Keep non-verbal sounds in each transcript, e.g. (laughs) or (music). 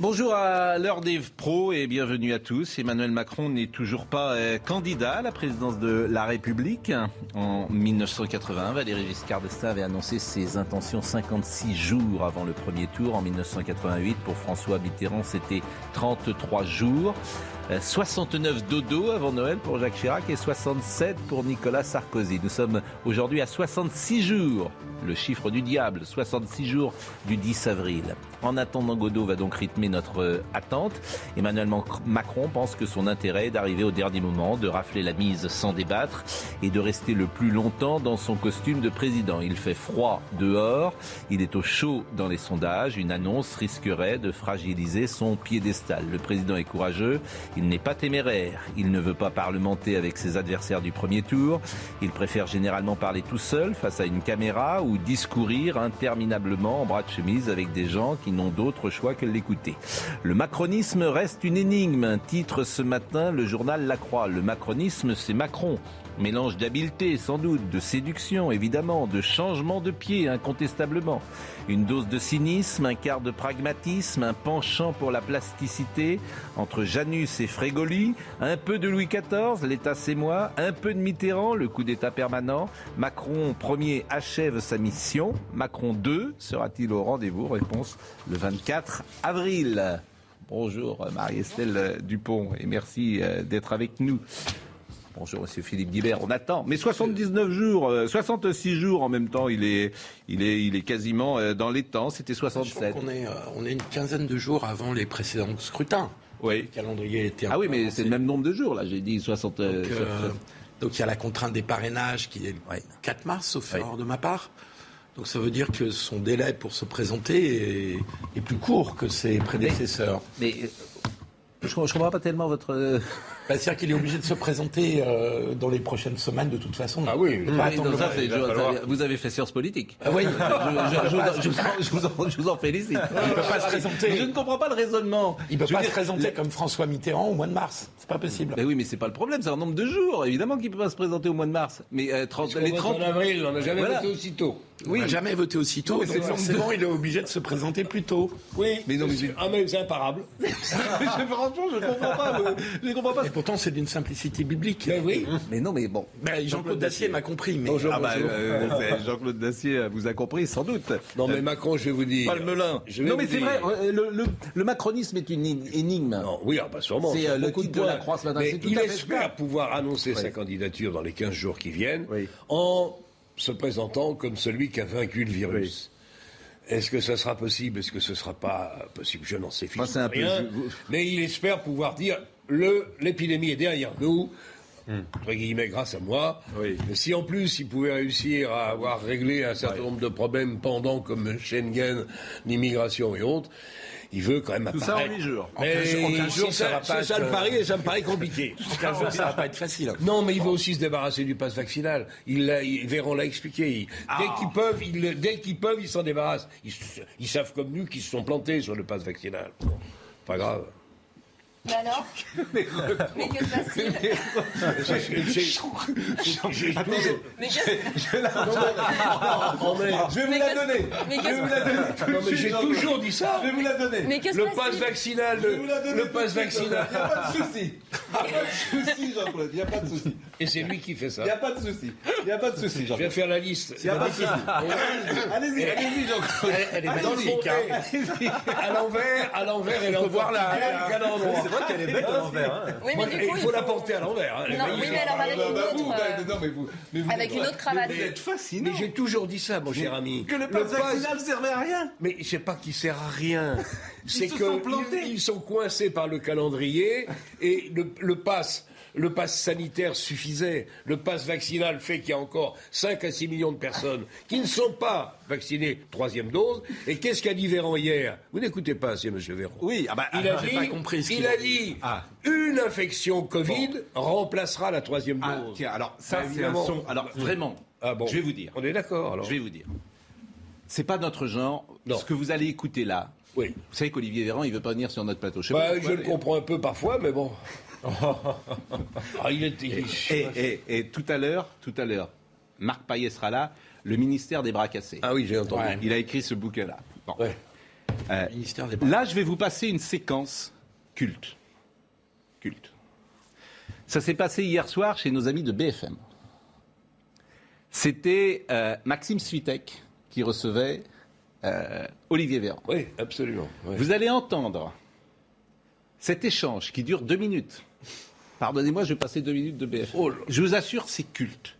Bonjour à l'heure des pros et bienvenue à tous. Emmanuel Macron n'est toujours pas euh, candidat à la présidence de la République. En 1981, Valéry Giscard d'Estaing avait annoncé ses intentions 56 jours avant le premier tour. En 1988, pour François Mitterrand, c'était 33 jours. Euh, 69 dodo avant Noël pour Jacques Chirac et 67 pour Nicolas Sarkozy. Nous sommes aujourd'hui à 66 jours, le chiffre du diable, 66 jours du 10 avril. En attendant, Godot va donc rythmer notre euh, attente. Emmanuel Mac- Macron pense que son intérêt est d'arriver au dernier moment, de rafler la mise sans débattre et de rester le plus longtemps dans son costume de président. Il fait froid dehors, il est au chaud dans les sondages. Une annonce risquerait de fragiliser son piédestal. Le président est courageux, il n'est pas téméraire, il ne veut pas parlementer avec ses adversaires du premier tour. Il préfère généralement parler tout seul face à une caméra ou discourir interminablement en bras de chemise avec des gens qui n'ont d'autre choix que l'écouter. Le macronisme reste une énigme, titre ce matin le journal La Croix. Le macronisme, c'est Macron. Mélange d'habileté, sans doute, de séduction, évidemment, de changement de pied, incontestablement. Une dose de cynisme, un quart de pragmatisme, un penchant pour la plasticité, entre Janus et Frégoli, un peu de Louis XIV, l'État c'est moi, un peu de Mitterrand, le coup d'État permanent. Macron premier achève sa mission. Macron 2 sera-t-il au rendez-vous? Réponse le 24 avril. Bonjour Marie-Estelle Dupont et merci euh, d'être avec nous. Bonjour Monsieur Philippe Guibert, on attend. Mais 79 jours, euh, 66 jours en même temps, il est, il est, il est quasiment euh, dans les temps. C'était Je crois 67. qu'on est, euh, on est une quinzaine de jours avant les précédents scrutins. Le Oui. calendrier était Ah oui, mais avancé. c'est le même nombre de jours là. J'ai dit 60. euh, Donc, euh, donc il y a la contrainte des parrainages qui est le Ouais. 4 mars, sauf erreur de ma part. Donc ça veut dire que son délai pour se présenter est, est plus court que ses prédécesseurs. Mais euh, je, je comprends pas tellement votre. euh, (laughs) Bah, C'est-à-dire qu'il est obligé de se présenter euh, dans les prochaines semaines de toute façon. Ah oui, peut donc ça, je- falloir- vous avez fait sciences politiques. Ah oui, Je, vous en- félicite. il peut pas se présenter. Je ne comprends pas le raisonnement. Il peut Je veux pas se présenter comme François Mitterrand au mois de mars. C'est pas possible. Mais oui, mais c'est pas le problème, c'est un nombre de jours. Évidemment qu'il peut pas se présenter au mois de mars. Mais euh, 30, Parce les qu'on vote 30. en avril, on n'a jamais Voilà. voté aussitôt. On n'a jamais voté aussitôt, Non, mais forcément il est obligé de se présenter plus tôt. Oui, Mais non, mais- c'est- ah (laughs) mais imparable. Franchement, je comprends pas. Je comprends pas. Et pourtant c'est d'une simplicité biblique. Mais oui. Mais non, mais bon. Ben, Jean-Claude Dacier m'a compris, mais Bonjour, Ah bah, bonjour. euh, (laughs) Jean-Claude Dacier vous a compris, sans doute. Non mais Macron, je vais vous dire. Pas le melun. Je vais Non, mais vous c'est dire. vrai, euh, le, le- le macronisme est une énigme. Non, oui, ah bah sûrement. C'est, euh, le titre de de la. Croix ce matin, Mais tout il espère pouvoir annoncer Oui. sa candidature dans les 15 jours qui viennent Oui. en se présentant comme celui qui a vaincu le virus. Est-ce que ça sera possible? Est-ce que ce ne sera pas possible? Je n'en sais un rien. vous- Mais il espère pouvoir dire le l'épidémie est derrière nous. Entre guillemets, grâce à moi. Hmm. Oui. Mais si en plus il pouvait réussir à avoir réglé un certain nombre de problèmes pendant comme Schengen, l'immigration et autres, il veut quand même Tout ça en jours. En Mais 15 jours, en 15 jours, c'est ça va pas ça être, le euh, pari et ça me paraît compliqué. (laughs) 15 jours, ça va pas être facile. Non, mais il veut aussi se débarrasser du pass vaccinal. Il il- Véran l'a expliqué. Il- Ah. Dès qu'ils peuvent, ils, dès qu'ils peuvent, ils s'en débarrassent. Ils, ils savent comme nous qu'ils se sont plantés sur le pass vaccinal. Bon, pas grave. Mais alors (laughs) Mais que (laughs) toujours- (laughs) Mais Je vais vous la donner. Je vais vous la donner. non, mais j'ai toujours dit ça. Je vais vous la donner. Mais que se Le pass passe-t-il vaccinal, Je vais vous la le, donner le tout pass de suite, vaccinal. Il n'y a pas de souci. Il n'y a pas de souci, Jean-Claude. Il n'y a pas de souci. Et c'est lui qui fait ça. Il n'y a pas de souci. Il n'y a pas de souci, Je viens Jean-Claude. faire la liste. Il n'y a pas de souci. Allez-y, allez-y, Jean-Claude. Elle est Dans le magnifique. hein. à l'envers, à l'envers, elle voir la- qu'à l'endroit. C'est vrai qu'elle est belle à l'envers. hein. Oui, mais il faut la porter à l'envers. hein, elle est Non, oui, magnifique. mais alors avec une vous, autre, avec une cravate. Vous êtes fascinant. Mais j'ai toujours dit ça, mon cher ami. Que le pass vaccinal servait à rien. Mais je sais pas qu'il sert à rien. (laughs) C'est que ils, sont coincés par le calendrier et le, le pass le pass sanitaire suffisait. Le pass vaccinal fait qu'il y a encore 5 à 6 millions de personnes qui ne sont pas vaccinées troisième dose. Et qu'est-ce qu'a dit Véran hier? Vous n'écoutez pas assez, M. Véran. Oui, ah bah, Il a j'ai dit, pas compris ce il a dit Ah. une infection Covid remplacera la troisième Ah, dose. tiens, alors ça Bah, c'est un son. Alors vraiment, Ah bon. je vais vous dire. On est d'accord alors Je vais vous dire. C'est pas notre genre. Non. Ce que vous allez écouter là. Oui. Vous savez qu'Olivier Véran, il veut pas venir sur notre plateau. Je sais pas Bah, pourquoi, je le comprends un peu parfois, mais bon. (laughs) ah, il est. il- Et, et- et tout à l'heure, tout à l'heure, Marc Payet sera là. Le ministère des bras cassés. Ah oui, j'ai entendu. Il a écrit ce bouquin-là. Bon. Ouais. Euh, Ministère des Là, je vais vous passer une séquence culte. Culte. Ça s'est passé hier soir chez nos amis de BFM. C'était euh, Maxime Svitek qui recevait euh, Olivier Véran. Oui, absolument. ouais. Vous allez entendre cet échange qui dure deux minutes. Pardonnez-moi, je vais passer deux minutes de BFM. Oh. Je vous assure, c'est culte.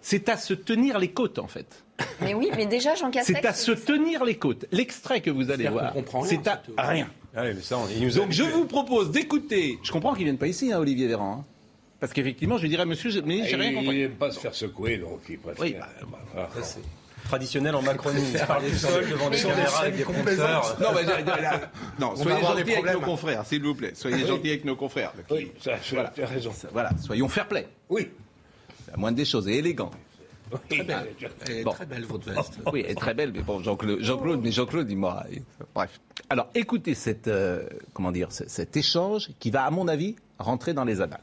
C'est à se tenir les côtes, en fait. Mais oui, mais déjà, Jean Castex. C'est à se tenir les côtes. L'extrait que vous allez voir, rien, c'est à surtout. rien. Ah oui, mais ça, on- il nous a Donc je vous propose d'écouter. Je comprends qu'il ne vienne pas ici, hein, Olivier Véran. hein. Parce qu'effectivement, je lui dirais, monsieur, je- mais j'ai rien il compris. n'aime pas se faire secouer, donc il préfère. Oui, Ah, c'est traditionnel en Macronie. (laughs) Parler seul devant des caméras avec des compteurs. Non, mais, non, soyez gentils avec problèmes. nos confrères, s'il vous plaît. Soyez gentils avec nos confrères. oui, ça, ça, Voilà. tu as raison. Voilà, soyons fair play. Oui. La moindre des choses, et élégant. Oui. Elle est Bon. très belle, votre veste. Oui, elle est très belle, mais bon, Jean-Claude, Jean-Claude, mais Jean-Claude, dis-moi. Bref. Alors, écoutez cette, euh, comment dire, ce- cet échange qui va, à mon avis, rentrer dans les annales.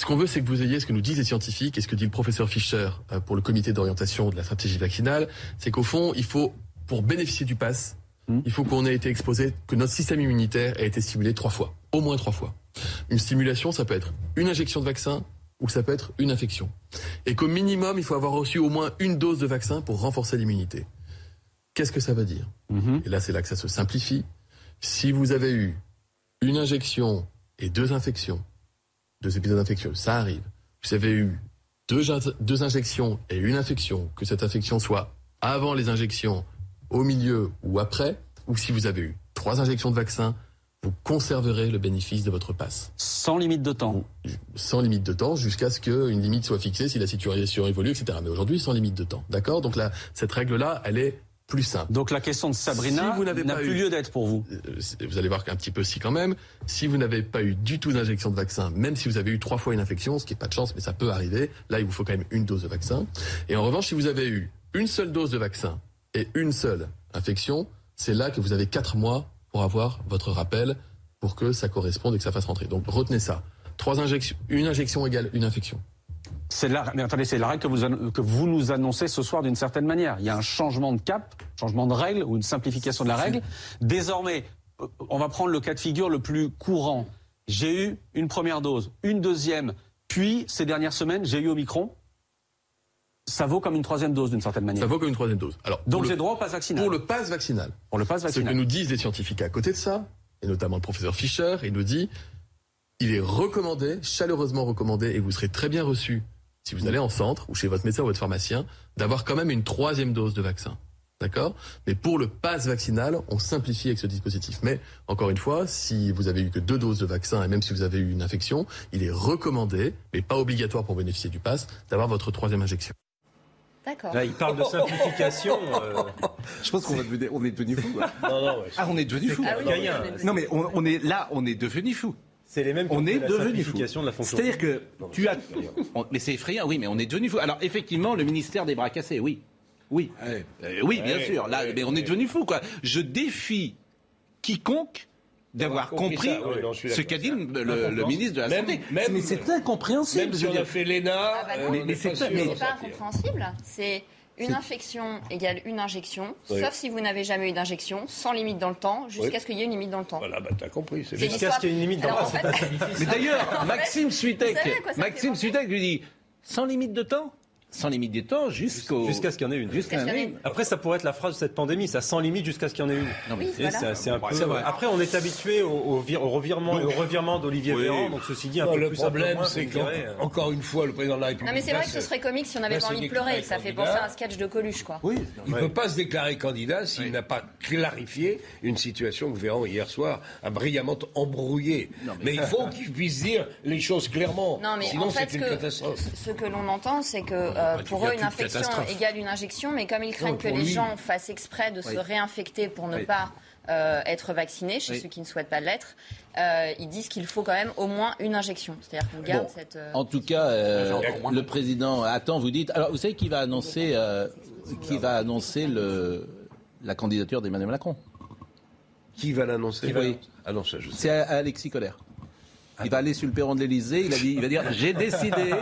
Ce qu'on veut, c'est que vous ayez ce que nous disent les scientifiques et ce que dit le professeur Fischer euh, pour le comité d'orientation de la stratégie vaccinale, c'est qu'au fond, il faut, pour bénéficier du pass, il faut qu'on ait été exposé, que notre système immunitaire ait été stimulé trois fois, au moins trois fois. Une stimulation, ça peut être une injection de vaccin ou ça peut être une infection. Et qu'au minimum, il faut avoir reçu au moins une dose de vaccin pour renforcer l'immunité. Qu'est-ce que ça veut dire? Et là, c'est là que ça se simplifie. Si vous avez eu une injection et deux infections, deux épisodes infectieux, ça arrive. Vous avez eu deux, deux injections et une infection, que cette infection soit avant les injections, au milieu ou après, ou si vous avez eu trois injections de vaccin, vous conserverez le bénéfice de votre passe. Sans limite de temps. Sans limite de temps, jusqu'à ce qu'une limite soit fixée, si la situation évolue, etc. Mais aujourd'hui, sans limite de temps. D'accord? Donc là, cette règle-là, elle est plus simple. Donc la question de Sabrina Si n'a plus eu- lieu d'être pour vous. Euh, vous allez voir qu'un petit peu si quand même, si vous n'avez pas eu du tout d'injection de vaccin, même si vous avez eu trois fois une infection, ce qui n'est pas de chance, mais ça peut arriver, là il vous faut quand même une dose de vaccin. Et en revanche, si vous avez eu une seule dose de vaccin et une seule infection, c'est là que vous avez quatre mois pour avoir votre rappel pour que ça corresponde et que ça fasse rentrer. Donc retenez ça. Trois injections, une injection égale une infection. C'est la, mais attendez, c'est la règle que vous, que vous nous annoncez ce soir d'une certaine manière. Il y a un changement de cap, changement de règle ou une simplification de la règle. Désormais, euh, on va prendre le cas de figure le plus courant. J'ai eu une première dose, une deuxième, puis ces dernières semaines, j'ai eu Omicron. Ça vaut comme une troisième dose d'une certaine manière. Ça vaut comme une troisième dose. Alors, Donc j'ai droit au pass vaccinal. Pour le pass vaccinal, Pour le pass Ce que vaccinal. nous disent les scientifiques à côté de ça, et notamment le professeur Fischer, il nous dit il est recommandé, chaleureusement recommandé, et vous serez très bien reçu si vous allez en centre ou chez votre médecin ou votre pharmacien, d'avoir quand même une troisième dose de vaccin. D'accord? Mais pour le pass vaccinal, on simplifie avec ce dispositif. Mais encore une fois, si vous avez eu que deux doses de vaccin et même si vous avez eu une infection, il est recommandé, mais pas obligatoire pour bénéficier du pass, d'avoir votre troisième injection. D'accord. Là, il parle de simplification. (laughs) euh, Je pense qu'on est devenu fou. Non, non, ouais. Ah, on est devenu fou. Ah oui. Non, mais on, on est là, on est devenu fou. C'est les mêmes qui On ont est fait la devenu fou. simplification de la fonction. C'est-à-dire que Non, tu as. (laughs) on- mais c'est effrayant, oui, mais on est devenu fou. Alors, effectivement, le ministère des bras cassés, oui. Oui. Ouais. Euh, oui, bien Ouais, sûr. Là, ouais, mais on est devenu fou, quoi. Je défie quiconque d'avoir compris ça, oui, non, ce qu'a dit le, le- le ministre de la Même- Santé. même- mais c'est incompréhensible. Même si on a fait l'ENA, Ah bah non. euh, Mais- mais n'est c'est pas pas incompréhensible. C'est une infection égale une injection, Oui. sauf si vous n'avez jamais eu d'injection, sans limite dans le temps, jusqu'à Oui. ce qu'il y ait une limite dans le temps. Voilà, bah t'as compris. C'est. Jusqu'à ce qu'il y ait une limite dans le temps, Mais d'ailleurs, Maxime fait Maxime lui dit sans limite de temps. Sans limite des temps jusqu'au jusqu'à ce qu'il y en ait une. Jusqu'à. Après, ça pourrait être la phrase de cette pandémie, ça sans limite jusqu'à ce qu'il y en ait une. Non, mais Oui, Et voilà. c'est assez un peu- c'est vrai. Après, on est habitué au, au vir- au revirement, au revirement d'Olivier Oui. Véran, donc ceci dit un Non, peu le plus problème, c'est qu'encore une fois, le président de la République. Non mais c'est vrai là, que ce serait comique si on n'avait pas envie de pleurer. Ça fait penser à un sketch de Coluche, quoi. Oui. Il ne peut pas se déclarer candidat s'il n'a pas clarifié une situation que Véran, hier soir, a brillamment embrouillée. mais... il faut qu'il puisse dire les choses clairement. Non, mais Sinon, en fait, c'est ce une que, catastrophe. ce que l'on entend, c'est que euh, pour eux, une infection égale une injection, mais comme ils craignent Non, que les lui. gens fassent exprès de se Oui. réinfecter pour ne Oui. pas euh, être vaccinés, chez Oui. ceux qui ne souhaitent pas l'être, euh, ils disent qu'il faut quand même au moins une injection. C'est-à-dire qu'on garde Bon, cette. euh, En tout cas, euh, le président attend. Vous dites. Alors, vous savez qui va annoncer, euh, qui va annoncer le, la candidature d'Emmanuel Macron? Qui va l'annoncer? L'annoncer Ah non, ça je sais. C'est Alexis Colère. Il va aller sur le perron de l'Elysée. Il a dit, il va dire, j'ai décidé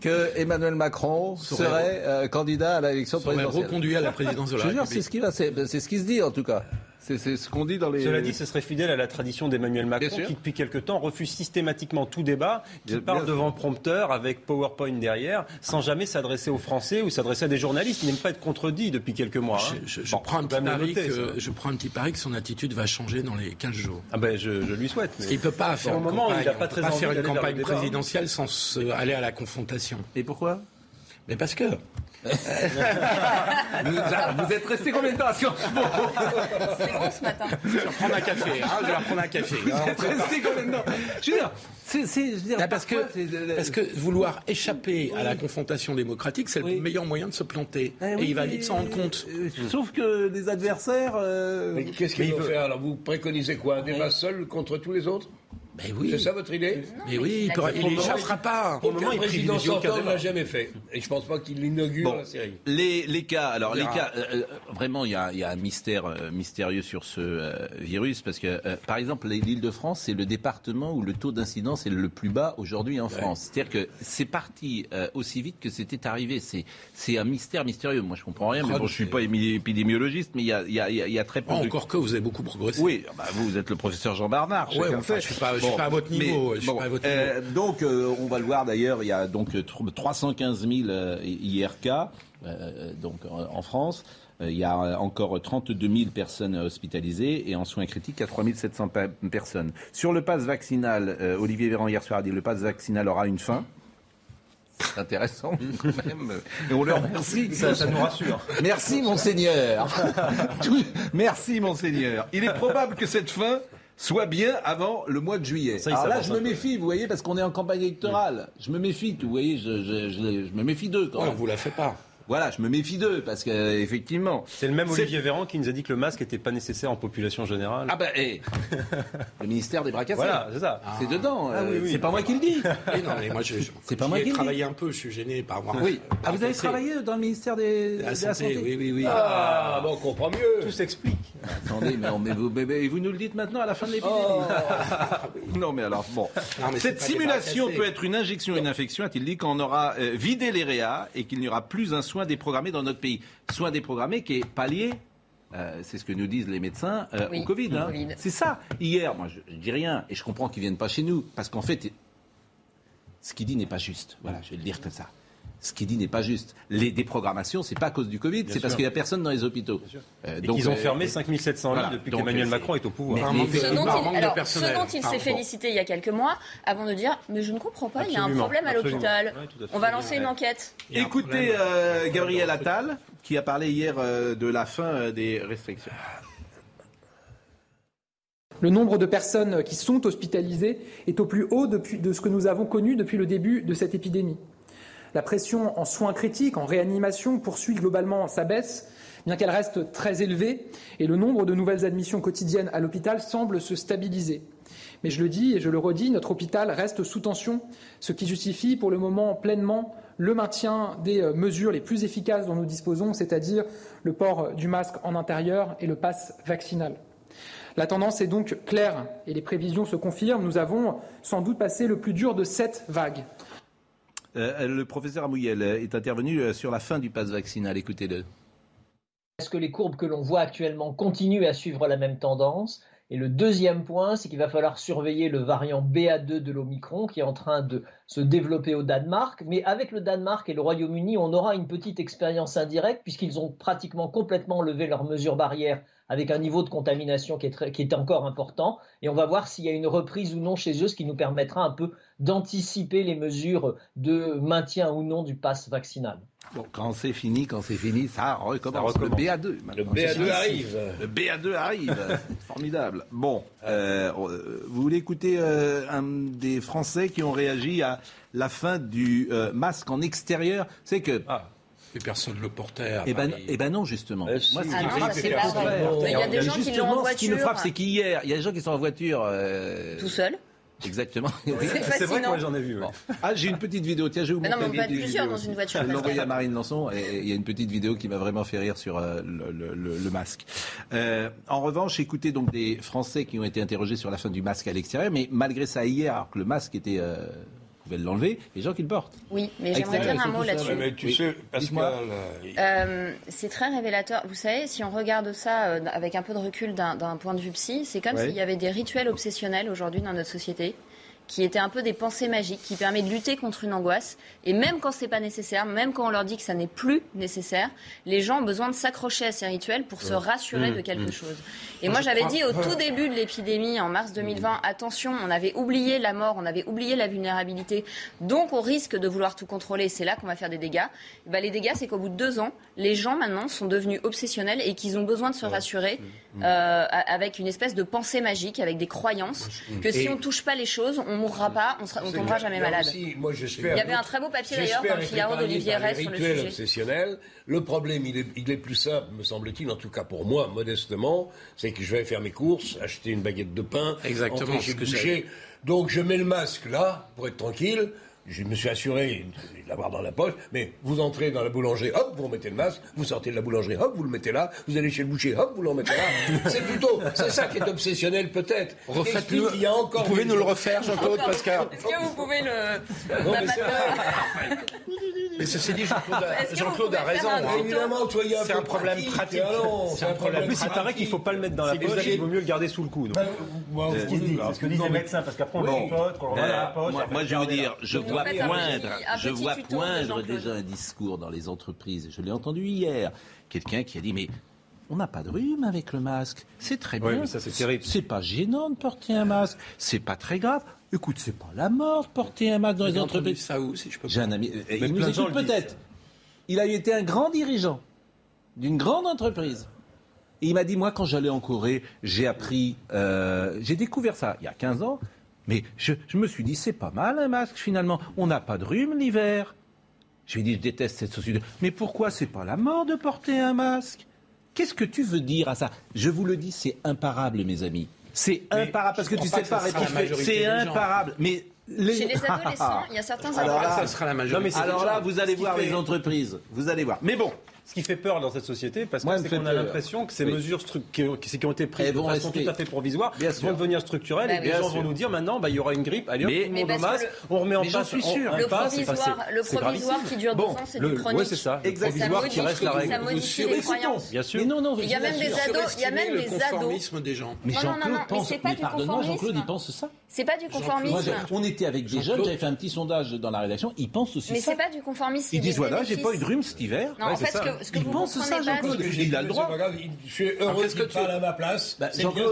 que Emmanuel Macron serait euh, candidat à l'élection présidentielle. reconduit à la présidence de la République. c'est ce qui va, c'est c'est ce qui se dit en tout cas. C'est ce qu'on dit dans les. Cela dit, ce serait fidèle à la tradition d'Emmanuel Macron, qui depuis quelque temps refuse systématiquement tout débat, qui Bien- parle bien devant le prompteur avec PowerPoint derrière, sans jamais s'adresser aux Français ou s'adresser à des journalistes. Il n'aime pas être contredit depuis quelques mois. hein. Je, je- je Bon, prends un petit pari noter, que, je prends un petit pari que son attitude va changer dans les 15 jours. Ah ben, je, je lui souhaite. mais- Il ne peut pas faire moment, campagne, il pas peut pas faire une campagne hein. présidentielle sans se- aller à la confrontation. Et pourquoi? Mais parce que (laughs) vous, vous êtes resté combien de temps à Sciences Po (laughs) C'est bon ce matin. je vais prendre un café. hein, je vais prendre un café. Vous êtes resté combien de temps Je veux dire, c'est, c'est- je veux dire, Ah, parce, que, parce que vouloir échapper à la confrontation démocratique, c'est Oui. le meilleur moyen de se planter. Eh Et oui, il va vite s'en rendre compte. Euh, Sauf que les adversaires. euh, Mais qu'est-ce qu'il faut veut- faire Alors, vous préconisez quoi Un débat seul contre tous les autres? Mais oui, C'est ça votre idée mais oui, il n'échappera pas. Pour le moment, il président sortant ne l'a jamais fait. Et je pense pas qu'il l'inaugure Bon. la série. Les, les cas, alors les cas, euh, euh, vraiment, il y a, il y a un mystère euh, mystérieux sur ce euh, virus parce que, euh, par exemple, l'Île-de-France, c'est le département où le taux d'incidence est le plus bas aujourd'hui en France. C'est-à-dire que c'est parti euh, aussi vite que c'était arrivé. C'est c'est un mystère mystérieux. Moi, je comprends rien, mais Ah, bon, je suis pas émi- épidémiologiste, mais il y a, il y a- y a- il y a très peu Oh, de encore que vous avez beaucoup progressé. Oui, bah, vous, vous êtes le professeur Jean Barnard. Ouais, je suis pas- je suis pas à votre niveau, je suis pas à votre euh, donc, euh, on va le voir d'ailleurs. Il y a donc euh, tr- 315 000 euh, IRK euh, donc en en France. Euh, Il y a euh, encore 32 000 personnes hospitalisées et en soins critiques, il y a 3 700 pa- personnes. Sur le pass vaccinal, euh, Olivier Véran hier soir a dit le pass vaccinal aura une fin. C'est intéressant quand même. (laughs) Et on le remercie. Ça, ça nous rassure. Merci, monseigneur. (laughs) Tout- Merci, monseigneur. Il est probable que cette fin soit bien avant le mois de juillet. Ça, Alors là, je me méfie, vous voyez, parce qu'on est en campagne électorale. Je me méfie, vous voyez, je, je- je- je me méfie d'eux quand Ouais, même. vous la fait pas. Voilà, je me méfie d'eux, parce que euh, effectivement. C'est le même Olivier Véran qui nous a dit que le masque n'était pas nécessaire en population générale. Ah ben, eh, (laughs) le ministère des bras cassés. voilà, c'est ça. C'est dedans. euh, oui, oui. C'est pas moi qui le dis. Non, mais moi, je, je- C'est pas moi qui le travaillé un peu, je suis gêné par moi. Oui. par Ah, vous avez travaillé dans le ministère des, De la de santé, oui, oui, oui. Ah, bon, on comprend mieux. Tout s'explique. Attendez, mais, on- mais vous, mais- mais vous nous le dites maintenant à la fin de l'épidémie. (laughs) non, mais alors, bon. Non, mais c'est Cette simulation peut être une injection, une infection, a-t-il dit, quand on aura euh, vidé les réas et qu'il n'y aura plus un soin déprogrammé dans notre pays. Soin déprogrammé qui est pas lié. euh, c'est ce que nous disent les médecins euh, Oui, au Covid. hein. Covid. C'est ça. Hier, moi, je, je dis rien et je comprends qu'ils viennent pas chez nous parce qu'en fait, ce qu'il dit n'est pas juste. Voilà, je vais le dire comme ça. Ce qu'il dit n'est pas juste. Les déprogrammations, c'est pas à cause du Covid, c'est parce qu'il y a personne dans les hôpitaux. Euh, Et qu'ils ont euh, fermé 5700 lits voilà. depuis qu'Emmanuel euh, Macron est au pouvoir. Mais- Ce dont il, alors, ce dont il s'est félicité il y a quelques mois, avant de dire Mais je ne comprends pas, il y a un Absolument, problème à l'hôpital. Ouais, à. On va lancer une enquête. Écoutez euh, Gabriel Attal qui a parlé hier euh, de la fin euh, des restrictions. Le nombre de personnes qui sont hospitalisées est au plus haut depuis, de ce que nous avons connu depuis le début de cette épidémie. La pression en soins critiques, en réanimation, poursuit globalement sa baisse, bien qu'elle reste très élevée, et le nombre de nouvelles admissions quotidiennes à l'hôpital semble se stabiliser. Mais je le dis et je le redis, notre hôpital reste sous tension, ce qui justifie pour le moment pleinement le maintien des euh, mesures les plus efficaces dont nous disposons, c'est-à-dire le port du masque en intérieur et le pass vaccinal. La tendance est donc claire et les prévisions se confirment. Nous avons sans doute passé le plus dur de sept vagues. Euh, le professeur Amouyel euh, est intervenu euh, sur la fin du pass vaccinal. Écoutez-le. Est-ce que les courbes que l'on voit actuellement continuent à suivre la même tendance? Et le deuxième point, c'est qu'il va falloir surveiller le variant BA2 de l'Omicron qui est en train de se développer au Danemark. Mais avec le Danemark et le Royaume-Uni, on aura une petite expérience indirecte puisqu'ils ont pratiquement complètement levé leurs mesures barrières avec un niveau de contamination qui est, très- qui est encore important. Et on va voir s'il y a une reprise ou non chez eux, ce qui nous permettra un peu d'anticiper les mesures de maintien ou non du pass vaccinal. Bon, quand c'est fini, quand c'est fini, ça recommence. Ça recommence. Le BA2. Le maintenant. BA2 arrive. Le BA2 arrive. Formidable. Bon, euh, vous voulez écouter euh, un des Français qui ont réagi à la fin du euh, masque en extérieur? C'est que. Ah. Et personne ne le portait. à Eh ben, eh ben non, justement. Eh. Moi, ce qui Ah me non, frappe, ça, c'est le pas contraire. vrai. Mais il y a des Et gens qui l'ont justement, en Ce qui me voiture. frappe, c'est qu'hier, il y a des gens qui sont en voiture. euh, Tout seul. Exactement. (laughs) C'est C'est vrai que moi j'en ai vu. ouais. Bon. Ah, j'ai une petite vidéo. Tiens, je vais vous Mais non, mais montrer on peut être plusieurs dans une voiture, Je l'envoyer à Marine Lançon et il y a une petite vidéo qui m'a vraiment fait rire sur euh, le, le- le- le masque. Euh, en revanche, écoutez donc des Français qui ont été interrogés sur la fin du masque à l'extérieur, mais malgré ça, hier, alors que le masque était. Euh, pouvez l'enlever, les gens qui le portent. Oui, mais j'aimerais dire un mot là-dessus. Ouais, mais tu Oui. sais, Dites-moi. Pascal, euh, c'est très révélateur. Vous savez, si on regarde ça euh, avec un peu de recul d'un point de vue psy, c'est comme Ouais. s'il y avait des rituels obsessionnels aujourd'hui dans notre société qui étaient un peu des pensées magiques qui permettent de lutter contre une angoisse. Et même quand c'est pas nécessaire, même quand on leur dit que ça n'est plus nécessaire, les gens ont besoin de s'accrocher à ces rituels pour se rassurer Mmh. de quelque chose. Et moi, j'avais dit au tout début de l'épidémie, en mars 2020, attention, on avait oublié la mort, on avait oublié la vulnérabilité, donc on risque de vouloir tout contrôler. C'est là qu'on va faire des dégâts. Et ben, les dégâts, c'est qu'au bout de deux ans, les gens maintenant sont devenus obsessionnels et qu'ils ont besoin de se rassurer euh, a- avec une espèce de pensée magique, avec des croyances que si Et- on touche pas les choses, on mourra pas, on, c'est tombera jamais malade. aussi, moi, j'espère. Il y avait un très beau papier d'ailleurs dans le Figaro d'Olivier Rey sur le rituels sujet. obsessionnels. Le problème, il est, il est plus simple, me semble-t-il, en tout cas pour moi, modestement, c'est que je vais faire mes courses, acheter une baguette de pain, Exactement, entrer chez le boucher. Donc je mets le masque là, pour être tranquille. Je me suis assuré de l'avoir dans la poche, mais vous entrez dans la boulangerie, hop, vous remettez le masque, vous sortez de la boulangerie, hop, vous le mettez là, vous allez chez le boucher, hop, vous le remettez là. (laughs) C'est plutôt, c'est ça qui est obsessionnel peut-être. Refaites-le. Explique qu'il y a encore Vous pouvez nous le refaire, Jean-Claude Pascal Est-ce que vous pouvez le. Non, mais (laughs) Mais ceci dit, Jean-Claude a, raison. hein. Évidemment, soyez un C'est un problème pratique. C'est un problème En plus, il paraît qu'il ne faut pas le mettre dans la C'est poche, il vaut mieux le garder sous le coude. Moi, C'est ce qu'ils disent, c'est ce que disent les médecins, parce qu'après on le chipote, qu'on le remet dans la poche. moi, je veux dire, je Vous vois faites un poindre, petit- un je vois poindre déjà un discours dans les entreprises. Je l'ai entendu hier. Quelqu'un qui a dit, mais on n'a pas de rhume avec le masque. C'est très bien. Oui, mais ça, c'est terrible. C'est pas gênant de porter un masque. C'est pas très grave. Écoute, c'est pas la mort de porter un masque dans les entreprises. ça où, si je peux J'ai pas. un ami, euh, Mais il nous écoute peut-être. Il a été un grand dirigeant d'une grande entreprise. Et il m'a dit, moi, quand j'allais en Corée, j'ai appris, euh, j'ai découvert ça il y a 15 ans, mais je, je me suis dit, c'est pas mal un masque finalement. On n'a pas de rhume l'hiver. Je lui ai dit, je déteste cette société. Mais pourquoi c'est pas la mort de porter un masque? Qu'est-ce que tu veux dire à ça? Je vous le dis, c'est imparable, mes amis. C'est imparable parce que tu sais pas C'est imparable. Mais les... Chez les (laughs) adolescents, il y a certains Alors là, adolescents. ça sera la Non, mais Alors là, vous allez voir fait- les entreprises. Vous allez voir. Mais bon, Ce qui fait peur dans cette société, parce que c'est qu'on a l'impression que ces Oui. mesures qui, ont, qui ont été prises de façon rester. tout à fait provisoire Bien vont sûr. devenir structurelles Bah et oui. les Bien gens sûr. vont nous dire maintenant, bah, il y aura une grippe, allez Mais- tout le Mais monde masque, on remet en mais place. suis on- Le pass, provisoire, le provisoire gravissime. qui dure Bon, deux ans, c'est le- du chronique. ouais, c'est ça. Le provisoire qui reste la règle. ça modifie Vous les surestime- croyances. Bien sûr. mais non, non, Il y a même des ados, il y a même des ados. conformisme des gens. Mais Jean-Claude mais pense. c'est pas mais du pardonne-moi, Jean-Claude, il pense ça. C'est pas du conformisme. on était avec des jeunes, j'avais fait un petit sondage dans la rédaction. Ils pensent aussi Mais ça. c'est pas du conformisme. Ils disent voilà, j'ai pas eu de rhume cet hiver. Non, Ouais, en fait, ce que, ce que Ils vous comprenez ça, Jean-Claude. c'est- Il a le droit. Je suis heureux qu'il que tu- parle à ma place. Bah, c'est bien,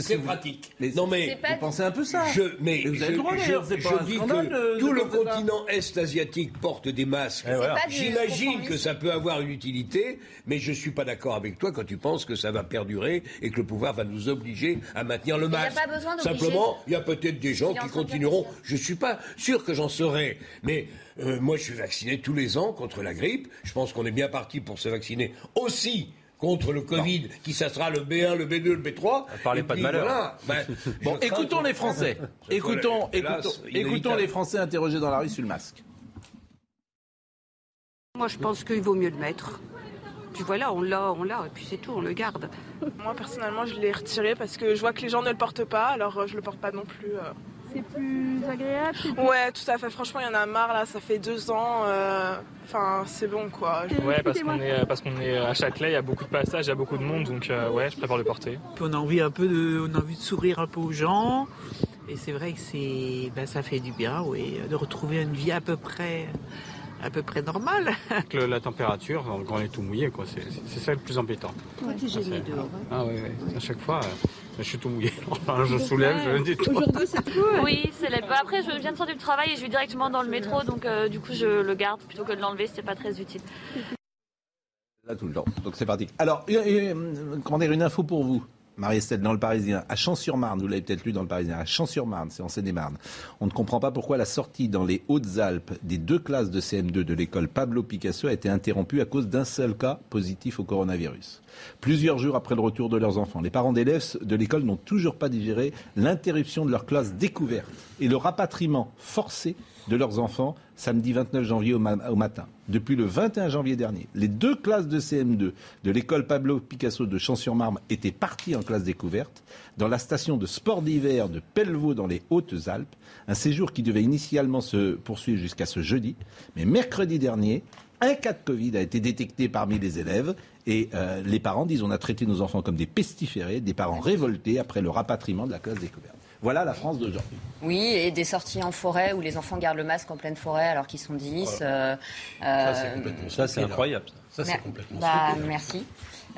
c'est pratique. mais non mais pas Vous pensez un peu ça je, mais vous avez le droit, je- d'ailleurs, c'est pas je un dis scandale que de- tout de le continent est-asiatique porte des masques. J'imagine que ça peut avoir une utilité, mais je suis pas d'accord avec toi quand tu penses que ça va perdurer et que le pouvoir va nous obliger à maintenir le Il masque. pas besoin d'obliger. Simplement, il y a peut-être des gens Il est en qui continueront. Je suis pas sûr que j'en serai, mais euh, moi je suis vacciné tous les ans contre la grippe. Je pense qu'on est bien parti pour se vacciner aussi contre le Covid, qui ça sera le B1, le B2, le B3. Parlez Et pas de malheur. voilà. (laughs) Ben, Bon, écoutons les Français. (laughs) Écoutons, écoutons, écoutons les Français interrogés dans la rue sur le masque. Moi, je pense qu'il vaut mieux le mettre. Puis voilà, on l'a, on l'a, et puis c'est tout, on le garde. Moi personnellement je l'ai retiré parce que je vois que les gens ne le portent pas, alors euh, je le porte pas non plus. euh. C'est plus agréable plus- Ouais, tout à fait. Franchement, il y en a marre là. Ça fait deux ans. euh, Enfin, c'est bon quoi. Ouais, parce qu'on est parce qu'on est à Châtelet, il y a beaucoup de passages, il y a beaucoup de monde, donc euh, ouais, je préfère le porter. On a envie un peu de, on a envie de sourire un peu aux gens. Et c'est vrai que c'est, ben, ça fait du bien, oui, de retrouver une vie à peu près, à peu près normale. (laughs) Avec le- la température, quand on est tout mouillé, quoi, c'est c'est ça le plus embêtant. Toi, t'es Ah, gêné c'est- dehors. Ah oui, oui. À chaque fois, euh, je suis tout mouillé. (laughs) Enfin, je soulève, je dis tout. Aujourd'hui, c'est cool. Oui, c'est la- bah, Après, je viens de sortir du travail et je vais directement dans le métro, donc euh, du coup, je le garde plutôt que de l'enlever, c'est pas très utile. Là tout le temps. Donc c'est parti. Alors, euh, euh, comment dire, une info pour vous. Marie-Estelle, dans le Parisien, à Champs-sur-Marne, vous l'avez peut-être lu dans le Parisien, à Champs-sur-Marne, c'est en Seine-et-Marne. On ne comprend pas pourquoi la sortie dans les Hautes-Alpes des deux classes de CM2 de l'école Pablo Picasso a été interrompue à cause d'un seul cas positif au coronavirus. Plusieurs jours après le retour de leurs enfants, les parents d'élèves de l'école n'ont toujours pas digéré l'interruption de leur classe découverte et le rapatriement forcé de leurs enfants samedi 29 janvier au, ma- au matin. Depuis le 21 janvier dernier, les deux classes de CM2 de l'école Pablo Picasso de Champs-sur-Marne étaient parties en classe découverte dans la station de sport d'hiver de Pellevaux dans les Hautes-Alpes, un séjour qui devait initialement se poursuivre jusqu'à ce jeudi. Mais mercredi dernier, un cas de Covid a été détecté parmi les élèves et euh, les parents disent on a traité nos enfants comme des pestiférés, des parents révoltés après le rapatriement de la classe découverte. Voilà la France d'aujourd'hui. Oui, et des sorties en forêt où les enfants gardent le masque en pleine forêt alors qu'ils sont 10. euh, Ça, c'est euh, Ça, c'est incroyable. Ça, c'est complètement bah, stupide. Merci.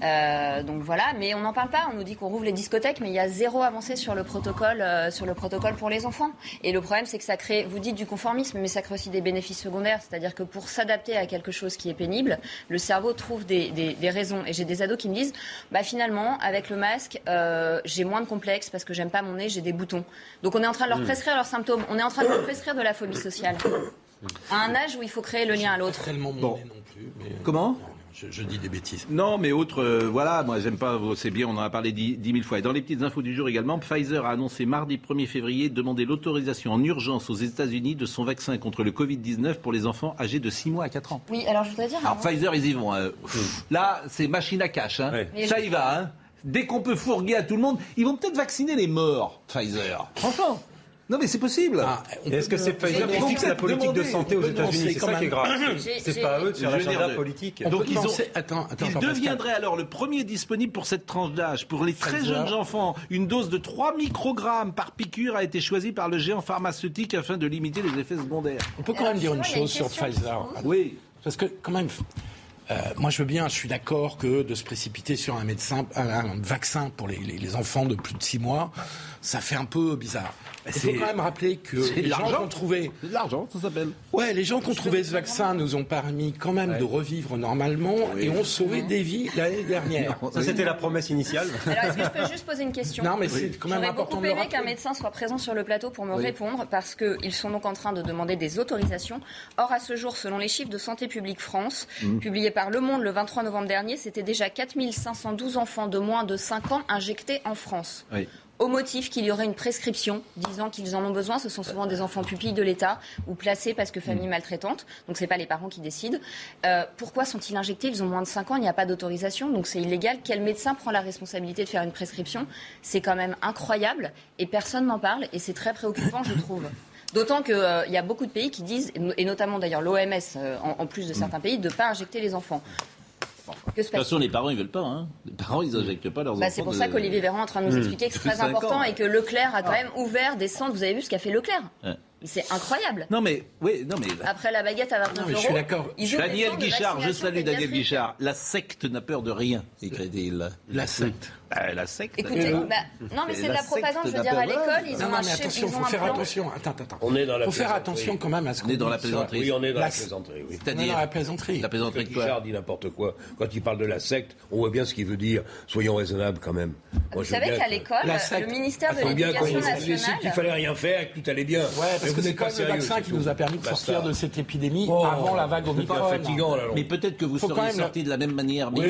Euh, donc voilà, mais on n'en parle pas. On nous dit qu'on rouvre les discothèques, mais il y a zéro avancée sur le protocole, euh, sur le protocole pour les enfants. Et le problème, c'est que ça crée, vous dites du conformisme, mais ça crée aussi des bénéfices secondaires. C'est-à-dire que pour s'adapter à quelque chose qui est pénible, le cerveau trouve des, des- des raisons. Et j'ai des ados qui me disent, bah finalement, avec le masque, euh, j'ai moins de complexes parce que j'aime pas mon nez, j'ai des boutons. Donc on est en train de leur Mm. prescrire leurs symptômes. On est en train de leur prescrire de la phobie sociale. À un âge où il faut créer le lien à l'autre. Tellement mon nez non plus. mais- Comment? Je, je dis des bêtises. Non, mais autre, euh, voilà, moi j'aime pas, c'est bien, on en a parlé dix dix mille fois. Et dans les petites infos du jour également, Pfizer a annoncé mardi 1er février demander l'autorisation en urgence aux États-Unis de son vaccin contre le Covid-19 pour les enfants âgés de 6 mois à 4 ans. Oui, alors je voudrais dire. Alors avant- Pfizer, ils y vont. hein. Là, c'est machine à cash. hein. Ça y va. Hein. Dès qu'on peut fourguer à tout le monde, ils vont peut-être vacciner les morts, Pfizer. Franchement. Non, mais c'est possible. Et est-ce que c'est Pfizer qui fixe la politique de santé aux États-Unis C'est ça qui est grave. C'est pas à eux de faire l'agenda politique. Donc ils, ont, Attends, attends, ils deviendraient alors le premier disponible pour cette tranche d'âge. Pour les très jeunes enfants, une dose de 3 microgrammes par piqûre a été choisie par le géant pharmaceutique afin de limiter les effets secondaires. On peut quand même dire une chose sur Pfizer. Oui. Parce que quand même, euh, moi je veux bien, je suis d'accord que de se précipiter sur un médecin, un, un vaccin pour les, les- les enfants de plus de 6 mois, ça fait un peu bizarre. Il faut quand même rappeler que les gens l'argent. qui ont trouvé, C'est de l'argent, ça s'appelle. ouais, les gens qui ont trouvé ce vaccin nous ont permis quand même de revivre normalement et ont sauvé des vies l'année dernière. (laughs) Ça, c'était la promesse initiale. (laughs) Alors, est-ce que je peux juste poser une question? Non, mais c'est quand même J'aurais important beaucoup de le aimé qu'un médecin soit présent sur le plateau pour me Oui. répondre parce qu'ils sont donc en train de demander des autorisations. Or, à ce jour, selon les chiffres de Santé publique France, Mm. publiés par Le Monde le 23 novembre dernier, c'était déjà 4512 enfants de moins de 5 ans injectés en France. Au motif qu'il y aurait une prescription disant qu'ils en ont besoin, ce sont souvent des enfants pupilles de l'État ou placés parce que famille Mm. maltraitante, donc c'est pas les parents qui décident. Euh, pourquoi sont-ils injectés? Ils ont moins de 5 ans, il n'y a pas d'autorisation, donc c'est illégal. Quel médecin prend la responsabilité de faire une prescription? C'est quand même incroyable et personne n'en parle et c'est très préoccupant, je trouve. D'autant qu'il y a beaucoup de pays qui disent, et notamment d'ailleurs l'OMS, euh, en, en plus de certains pays, de ne pas injecter les enfants. De toute façon, les parents, ils veulent pas. Hein. Les parents, ils n'injectent pas leurs bah, enfants. c'est pour de- ça qu'Olivier Véran est en train de nous Mmh. expliquer que c'est très important ans. et que Leclerc a quand Ah. même ouvert des centres. Vous avez vu ce qu'a fait Leclerc? Ouais. C'est incroyable. Non, mais, oui, non, mais. Après la baguette à 29 Non, je suis d'accord. Daniel Guichard, je salue Daniel. Guichard. La secte n'a peur de rien, écrit-il. La secte. Ah, la secte. Écoutez, euh, bah, non mais c'est de la propagande, je veux dire, à l'école, ils Non, ont non, un mais chef- attention, ils il ont faut faire plan. attention. Attends, attends. On est dans la faut faire attention quand même à ce qu'on On est dans la plaisanterie. Oui, on est dans La- la plaisanterie, oui. On est C'est-à-dire. dans la plaisanterie. La plaisanterie Guichard dit n'importe quoi. Quand il parle de la secte, on voit bien ce qu'il veut dire. Soyons raisonnables quand même. Vous savez qu'à l'école, le ministère de l'Éducation il a décidé qu'il nationale. fallait rien faire et que tout allait bien. Parce que vous c'est quand pas même le vaccin qui nous a permis de Basta. sortir de cette épidémie Oh, avant la vague Omicron. pas fatigant, là, Mais peut-être que vous seriez même le- sorti de la même manière. mais Oui,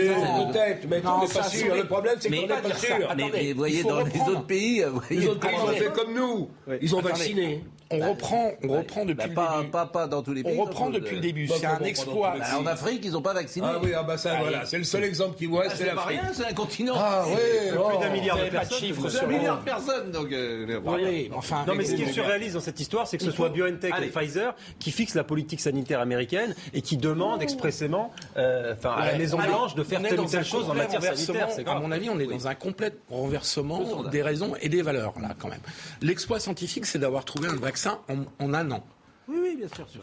peut-être, mais on n'est pas sûr. Le problème, c'est qu'on n'est pas sûr. Mais, il voyez, dans les autres pays, vous Les autres pays ont fait comme nous. Ils ont vacciné. On reprend, on reprend depuis bah, le pas, début. pas, pas dans tous les pays. On reprend depuis euh, le début. Bah, C'est un exploit. bah, en Afrique, ils n'ont pas vacciné. Ah oui, ah bah ça, voilà. C'est le seul exemple qu'ils voient, Ah, c'est l'Afrique. c'est un continent. Ah oui, Plus oh. d'un un milliard vous de personnes. chiffres vous sur Un avez- milliard de personnes, donc. euh, oui, enfin. Non, mais ce qui est surréaliste dans cette histoire, c'est que ce soit BioNTech Allez. et Pfizer qui fixent la politique sanitaire américaine et qui demandent expressément euh, enfin, à la Ouais. Maison Alors, Blanche de faire telle ou telle chose en matière sanitaire. renversement. C'est À mon avis, on est dans un complet renversement des raisons et des valeurs, là, quand même. L'exploit scientifique, c'est d'avoir trouvé un vaccin en, en un an. Oui, oui, bien sûr. sûr.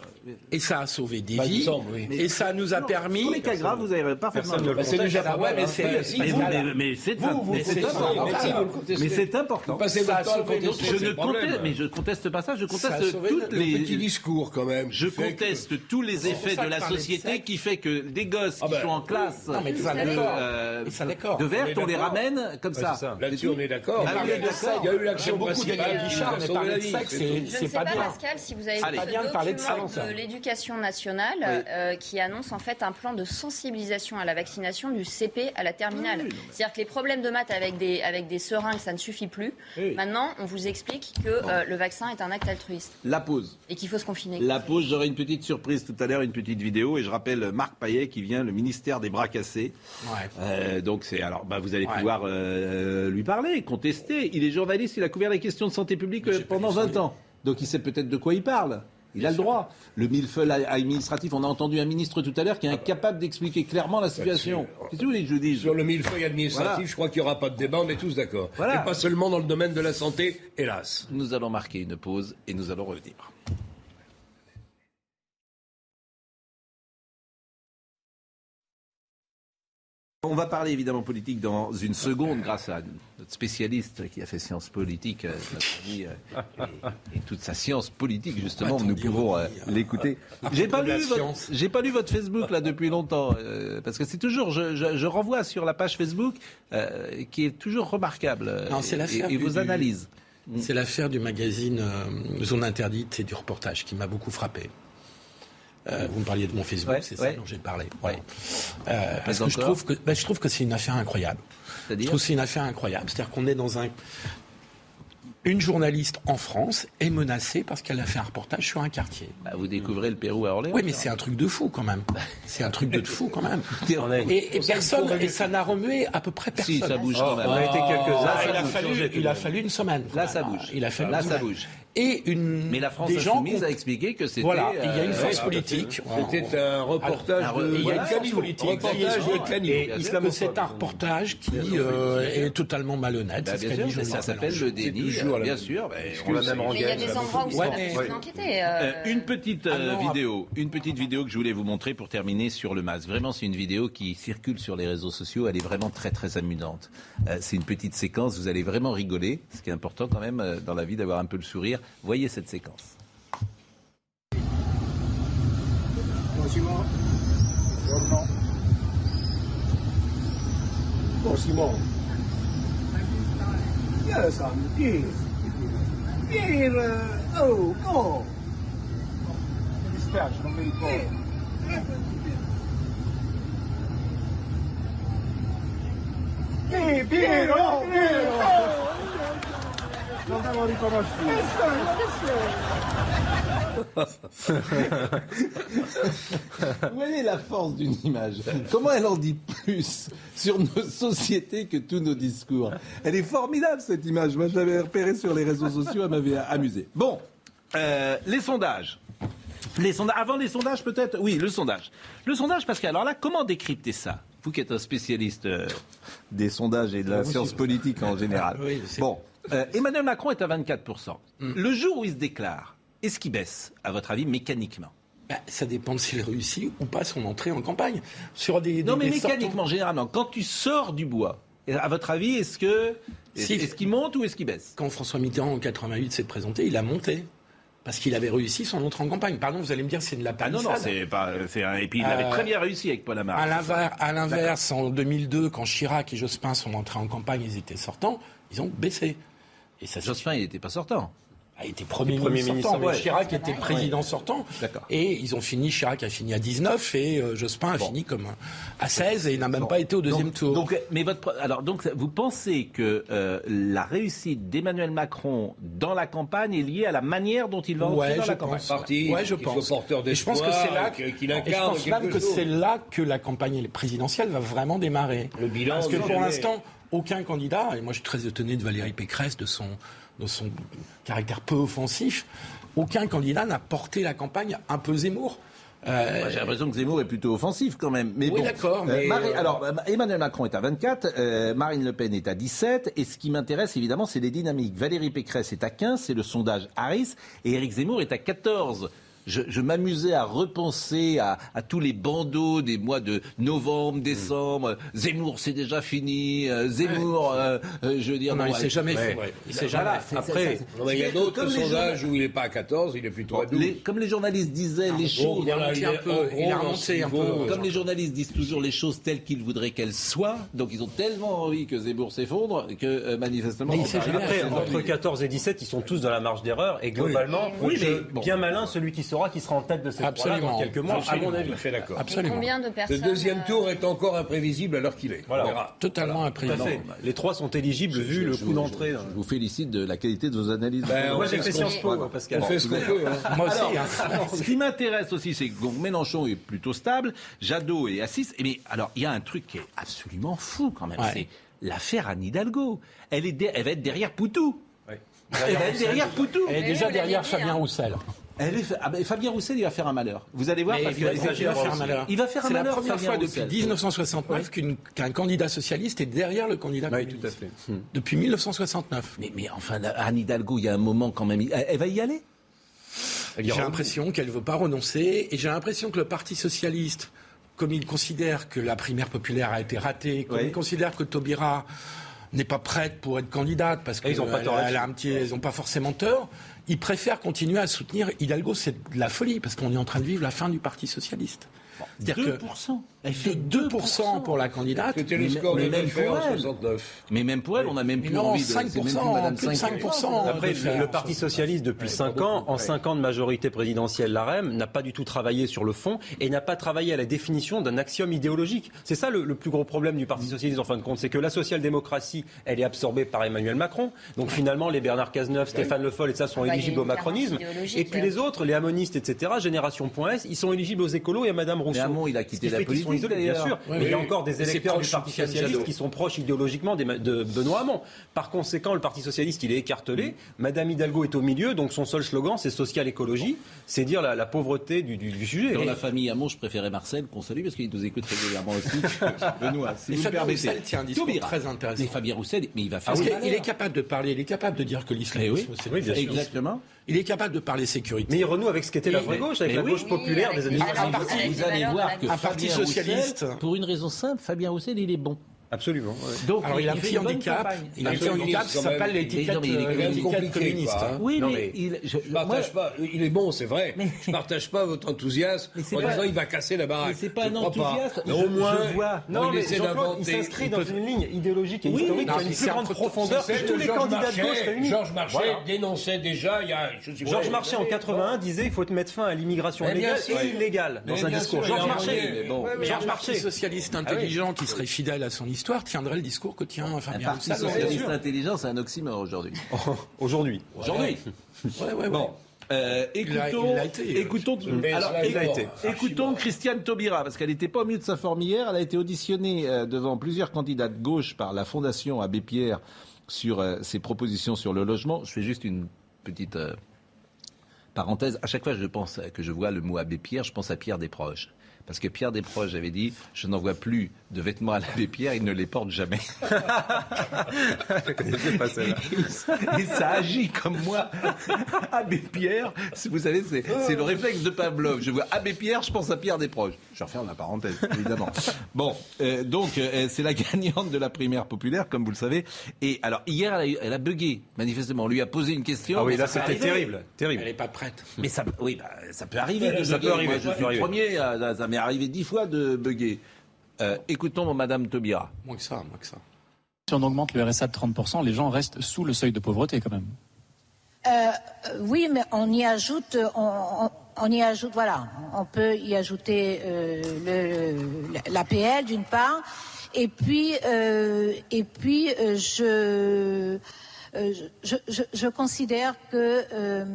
Et ça a sauvé des Bah, vies. semble, oui. Et ça nous a permis. Pour les cas graves, vous avez parfaitement Bah, c'est déjà pas ouais, mal. mais hein. c'est- Bah, si, Mais, vous- vous- mais- mais c'est mais c'est important. Mais c'est important. Je ne conteste, mais je conteste pas ça. Je conteste toutes Le les. petit discours, quand même. Je conteste tous les effets de la de société qui fait que des gosses Ah qui ben, sont en classe Non, de, euh, de On est on les ramène comme ça. Là-dessus, on est d'accord. Ah Il y a eu l'action beaucoup qui Guichard, mais parler la de vie. sexe, c'est c'est- tout. Je ne c'est sais pas pas, bien. Pascal, si vous avez Bien de parler de ça. de l'éducation nationale Oui. euh, qui annonce en fait un plan de sensibilisation à la vaccination du CP à la terminale. Oui, non, mais- C'est-à-dire que les problèmes de maths avec des, avec des seringues, ça ne suffit plus. Oui. Maintenant, on vous explique que euh, le vaccin est un acte altruiste La pause. et qu'il faut se confiner. La pause, j'aurai une petite surprise tout à l'heure, une petite vidéo, et je rappelle Marc Payet qui vient, le ministère des bras cassés. Ouais. Euh, donc c'est alors, bah, vous allez Ouais. pouvoir euh, lui parler, contester. Il est journaliste, il a couvert les questions de santé publique pendant 20 ans, donc il sait peut-être de quoi il parle. Il a le droit. Le millefeuille administratif, on a entendu un ministre tout à l'heure qui est incapable d'expliquer clairement la situation. Qu'est-ce que vous voulez que je dise Sur le millefeuille administratif, Voilà. je crois qu'il n'y aura pas de débat, on est tous d'accord. Voilà. Et pas seulement dans le domaine de la santé, hélas. Nous allons marquer une pause et nous allons revenir. On va parler évidemment politique dans une seconde grâce à notre spécialiste qui a fait sciences politiques, euh, euh, et, et toute sa science politique justement, nous pouvons euh, l'écouter. J'ai pas lu votre, j'ai pas lu votre Facebook là depuis longtemps euh, parce que c'est toujours, je, je- je renvoie sur la page Facebook qui est toujours remarquable Non, c'est et- et, vos du- analyses. C'est l'affaire du magazine Zone Interdite et du reportage qui m'a beaucoup frappé. Euh, vous me parliez de mon Facebook, Ouais, c'est ouais. ça dont j'ai parlé. Ouais. Euh, parce que je encore trouve que, ben, je trouve que c'est une affaire incroyable. Je C'est-à-dire trouve que c'est une affaire incroyable. C'est-à-dire qu'on est dans un. Une journaliste en France est menacée parce qu'elle a fait un reportage sur un quartier. Bah, vous découvrez le Pérou à Orléans. Oui, mais c'est un truc de fou quand même. C'est un truc de fou quand même. (laughs) Et, et personne, et ça n'a remué à peu près personne. Si, ça bouge quand même. On a été quelques-uns. Il a fallu, il a une semaine. Là, ça bouge. Il a fallu Là, ça bouge. Et une. Mais la France des gens a expliqué que c'était. Voilà, il y a une euh, force politique. C'était un reportage Alors, de il y a une force politique Reportage c'est un reportage qui euh, est totalement malhonnête. Bah, c'est ce qu'a dit ça s'appelle le déni. toujours euh, bien sûr. on l'a même c'est- Mais il y a des endroits où euh, une petite Ah vidéo, une petite vidéo que je voulais vous montrer pour terminer sur le masque. Vraiment, c'est une vidéo qui circule sur les réseaux sociaux. Elle est vraiment très très amusante. C'est une petite séquence. Vous allez vraiment rigoler. Ce qui est important quand même dans la vie d'avoir un peu le sourire. Voyez cette séquence. Simone. Yes, I'm here. Here, oh, go. Mi dispiace, non mi ricordo. Sì, Piero, Piero! Non l'avevo riconosciuto. Vous voyez la force d'une image. Comment elle en dit plus sur nos sociétés que tous nos discours? Elle est formidable cette image. Moi, je l'avais repérée sur les réseaux sociaux. Elle m'avait amusé. Bon, euh, les sondages. Les sondages. Avant les sondages, peut-être? Oui, le sondage. Le sondage, parce que alors là, comment décrypter ça Vous qui êtes un spécialiste euh, des sondages et de la science politique en général? Oui, bon, euh, Emmanuel Macron est à 24%. Le jour où il se déclare, est-ce qu'il baisse, à votre avis, mécaniquement? Bah, ça dépend de s'il réussit ou pas son entrée en campagne. Sur des, Non, des- mais des mécaniquement, généralement, quand tu sors du bois, à votre avis, est-ce que Si. est-ce qu'il monte ou est-ce qu'il baisse? Quand François Mitterrand en 88 s'est présenté, il a monté. Parce qu'il avait réussi son entrée en campagne. Pardon, vous allez me dire c'est de la Ah non, palissade. non, c'est pas. C'est un, et puis il avait Euh, très bien réussi avec Paul Amar. À l'inverse, en 2002, quand Chirac et Jospin sont entrés en campagne, ils étaient sortants, ils ont baissé. Et ça, Jospin, il n'était pas sortant. a été Premier, Premier ministre ministre, sortant, ouais. Chirac était président sortant. D'accord. Et ils ont fini, Chirac a fini à 19 et euh, Jospin a fini comme à 16 et il n'a même pas été au deuxième donc, tour. Donc, mais votre, alors, donc, vous pensez que euh, la réussite d'Emmanuel Macron dans la campagne est liée à la manière dont il va entrer Ouais, dans je la campagne? pense. Parti, ouais, je pense. porteur Et je pense que c'est là qu'il- qu'il et je incarne pense même quelque que c'est là que la campagne présidentielle va vraiment démarrer. Le bilan Parce que de pour l'instant, aucun candidat, et moi je suis très étonné de Valérie Pécresse, de son, de son caractère peu offensif, aucun candidat n'a porté la campagne un peu Zemmour. Euh, J'ai l'impression que Zemmour est plutôt offensif quand même. Mais Oui, bon. d'accord, Euh, mais- Marie- alors, euh, Emmanuel Macron est à 24, euh, Marine Le Pen est à 17, et ce qui m'intéresse évidemment, c'est les dynamiques. Valérie Pécresse est à 15, c'est le sondage Harris, et Éric Zemmour est à 14. Je, je m'amusais à repenser à, à tous les bandeaux des mois de novembre, décembre. Zemmour, c'est déjà fini. euh, Zemmour, euh, euh, je veux dire. Non, il ouais, s'est jamais ouais. effondré. Il s'est jamais c'est- Après, il y a d'autres les sondages où il n'est pas à 14, il est plutôt à 12. les- comme les journalistes disaient, les bon, choses. voilà, il est- en gros, dans ce niveau, Comme les journalistes disent toujours les choses telles qu'ils voudraient qu'elles soient, donc ils ont tellement envie que Zemmour s'effondre que euh, manifestement. Mais Après, de- entre 14 et 17, ils sont tous dans la marge d'erreur. Et globalement, Oui, mais bon. bien malin celui qui saura qui sera en tête de cette Absolument. dans quelques mois, à Absolument, mon avis. à fait d'accord. Absolument. Combien de Le deuxième euh, tour est encore imprévisible à l'heure qu'il est. Voilà. On verra. Totalement imprévisible. Les trois sont éligibles vu le je- coup je- d'entrée. Je vous félicite de la qualité de vos analyses. Ben, Moi, on j'ai fait Sciences Po, Pascal. On fait ce qu'on peut. hein. Moi aussi. Alors, hein. (laughs) ce qui m'intéresse aussi, c'est que donc, Mélenchon est plutôt stable, Jadot est 6. Mais alors, il y a un truc qui est absolument fou quand même, Ouais. c'est l'affaire Anne Hidalgo. Elle, est de- elle va être derrière Poutou. Ouais. Elle va être derrière Poutou. Elle est déjà derrière Fabien hein. Roussel. Elle est, ah ben, Fabien Roussel, il va faire un malheur. Vous allez voir, parce il va, il va faire un malheur. Il va faire un C'est la première Fabien fois depuis Roussel. 1969 qu'une- qu'un candidat socialiste est derrière le candidat Oui, communiste. tout à fait. Hmm. Depuis 1969. Mais, mais enfin, Anne Hidalgo, il y a un moment quand même. Elle, elle va y aller? J'ai l'impression qu'elle ne veut pas renoncer et j'ai l'impression que le Parti socialiste, comme il considère que la primaire populaire a été ratée, comme Oui. il considère que Taubira n'est pas prête pour être candidate parce qu'elle a là-dessus. un petit, ils n'ont pas forcément tort. Ils préfèrent continuer à soutenir Hidalgo. C'est de la folie parce qu'on est en train de vivre la fin du Parti socialiste. C'est-à-dire que 2%. Elle de 2% pour la candidate. C'était le Mais- score mais de même pour elle. 69. Mais même pour elle, on n'a même plus non, envie de. c'est même plus 5%, Madame plus de 5%. 5%. Après, le Parti socialiste, depuis 5 ans, en 5 ans de majorité présidentielle, l'AREM, n'a pas du tout travaillé sur le fond et n'a pas travaillé à la définition d'un axiome idéologique. C'est ça le, le plus gros problème du Parti socialiste, en fin de compte, c'est que la social-démocratie, elle est absorbée par Emmanuel Macron. Donc finalement, les Bernard Cazeneuve, Stéphane Le Foll et ça sont Bah, il y a éligibles au macronisme. Et puis les autres, les amonistes, etc., Génération.s, ils sont éligibles aux écolos et à Madame Rousseau. Mais Hamon, il a quitté la fait politique, isolés, bien sûr. Oui, mais il y a encore des électeurs du proche Parti socialiste qui sont proches idéologiquement des- de Benoît Hamon. Par conséquent, le Parti socialiste, il est écartelé. Madame Hidalgo est au milieu, donc son seul slogan, c'est social-écologie. C'est dire la, la pauvreté du, du- du sujet. Dans la famille Hamon, je préférais Marcel, qu'on salue, parce qu'il nous écoute régulièrement aussi. (laughs) Benoît, si vous me Fabien. Roussel tient un discours très intéressant. Mais Fabien Roussel, mais il va faire Parce qu'il est capable de parler, il est capable de dire que Eh l'islamisme, oui, c'est exactement. Il est capable de parler sécurité. Mais il renoue avec ce qu'était la vraie gauche, avec la oui. gauche populaire des années Oui, Ah, 70. avec- avec vous les allez voir que. Un parti Fabien socialiste. Roussel, pour une raison simple, Fabien Roussel, il est bon. Absolument. ouais. Donc, Alors il a un fait bonne handicap, campagne. il a un handicap, ça s'appelle l'étiquette communiste. quoi. hein. Oui, Non, mais, mais- il, je, Je partage pas. Il est bon, c'est vrai. Mais- Je partage pas votre enthousiasme en pas- disant il va casser la baraque. Mais c'est pas Je un enthousiasme. Au moins, je vois. non, mais il s'inscrit dans une ligne idéologique et Oui, historique qui a une plus grande profondeur que tous les Georges candidats de gauche Marchais- réunis. Georges Marchais dénonçait déjà il y a. Georges Marchais en ouais, 81 disait il faut mettre fin à l'immigration légale et illégale dans un discours. Georges Marchais, Georges Un Marchais. socialiste intelligent qui serait fidèle à son histoire tiendrait le discours que tient un Fabien parti Roussel. socialiste intelligent, c'est un oxymore aujourd'hui. (laughs) Aujourd'hui. Aujourd'hui. Ouais, ouais, Bon. Il écoutons, il l'a été, écoutons, Mais alors, cela écoutons- est été. écoutons Christiane Taubira, parce qu'elle n'était pas au milieu de sa forme hier. Elle a été auditionnée euh, devant plusieurs candidats de gauche par la Fondation Abbé Pierre sur euh, ses propositions sur le logement. Je fais juste une petite euh, parenthèse. À chaque fois que je pense que je vois le mot Abbé Pierre, je pense à Pierre Desproges. Parce que Pierre Desproges avait dit Je n'envoie plus de vêtements à l'abbé Pierre, il ne les porte jamais. Et ça agit comme moi. Abbé Pierre, vous savez, c'est le réflexe de Pavlov. Je vois Abbé Pierre, je pense à Pierre Desproges. Je referme la parenthèse, évidemment. Bon, euh, donc, euh, c'est la (laughs) gagnante de la primaire populaire, comme vous le savez. Et alors, hier, elle a, eu- elle a bugué, manifestement. On lui a posé une question. Ah oui, mais là ça c'était terrible, terrible. Elle n'est pas prête. Mais ça, oui, bah, ça peut arriver. de Ça bugger. peut arriver, Moi, ça je suis le premier, à- ça m'est arrivé dix fois de bugger. Euh, écoutons Madame Taubira. Moins que ça, moins que ça. Si on augmente le RSA de 30%, les gens restent sous le seuil de pauvreté quand même. Euh, oui, mais on y ajoute, on, on- on y ajoute, voilà, on peut y ajouter euh, le, l'APL d'une part, et puis, euh, et puis euh, je, euh, je, je, je considère que euh,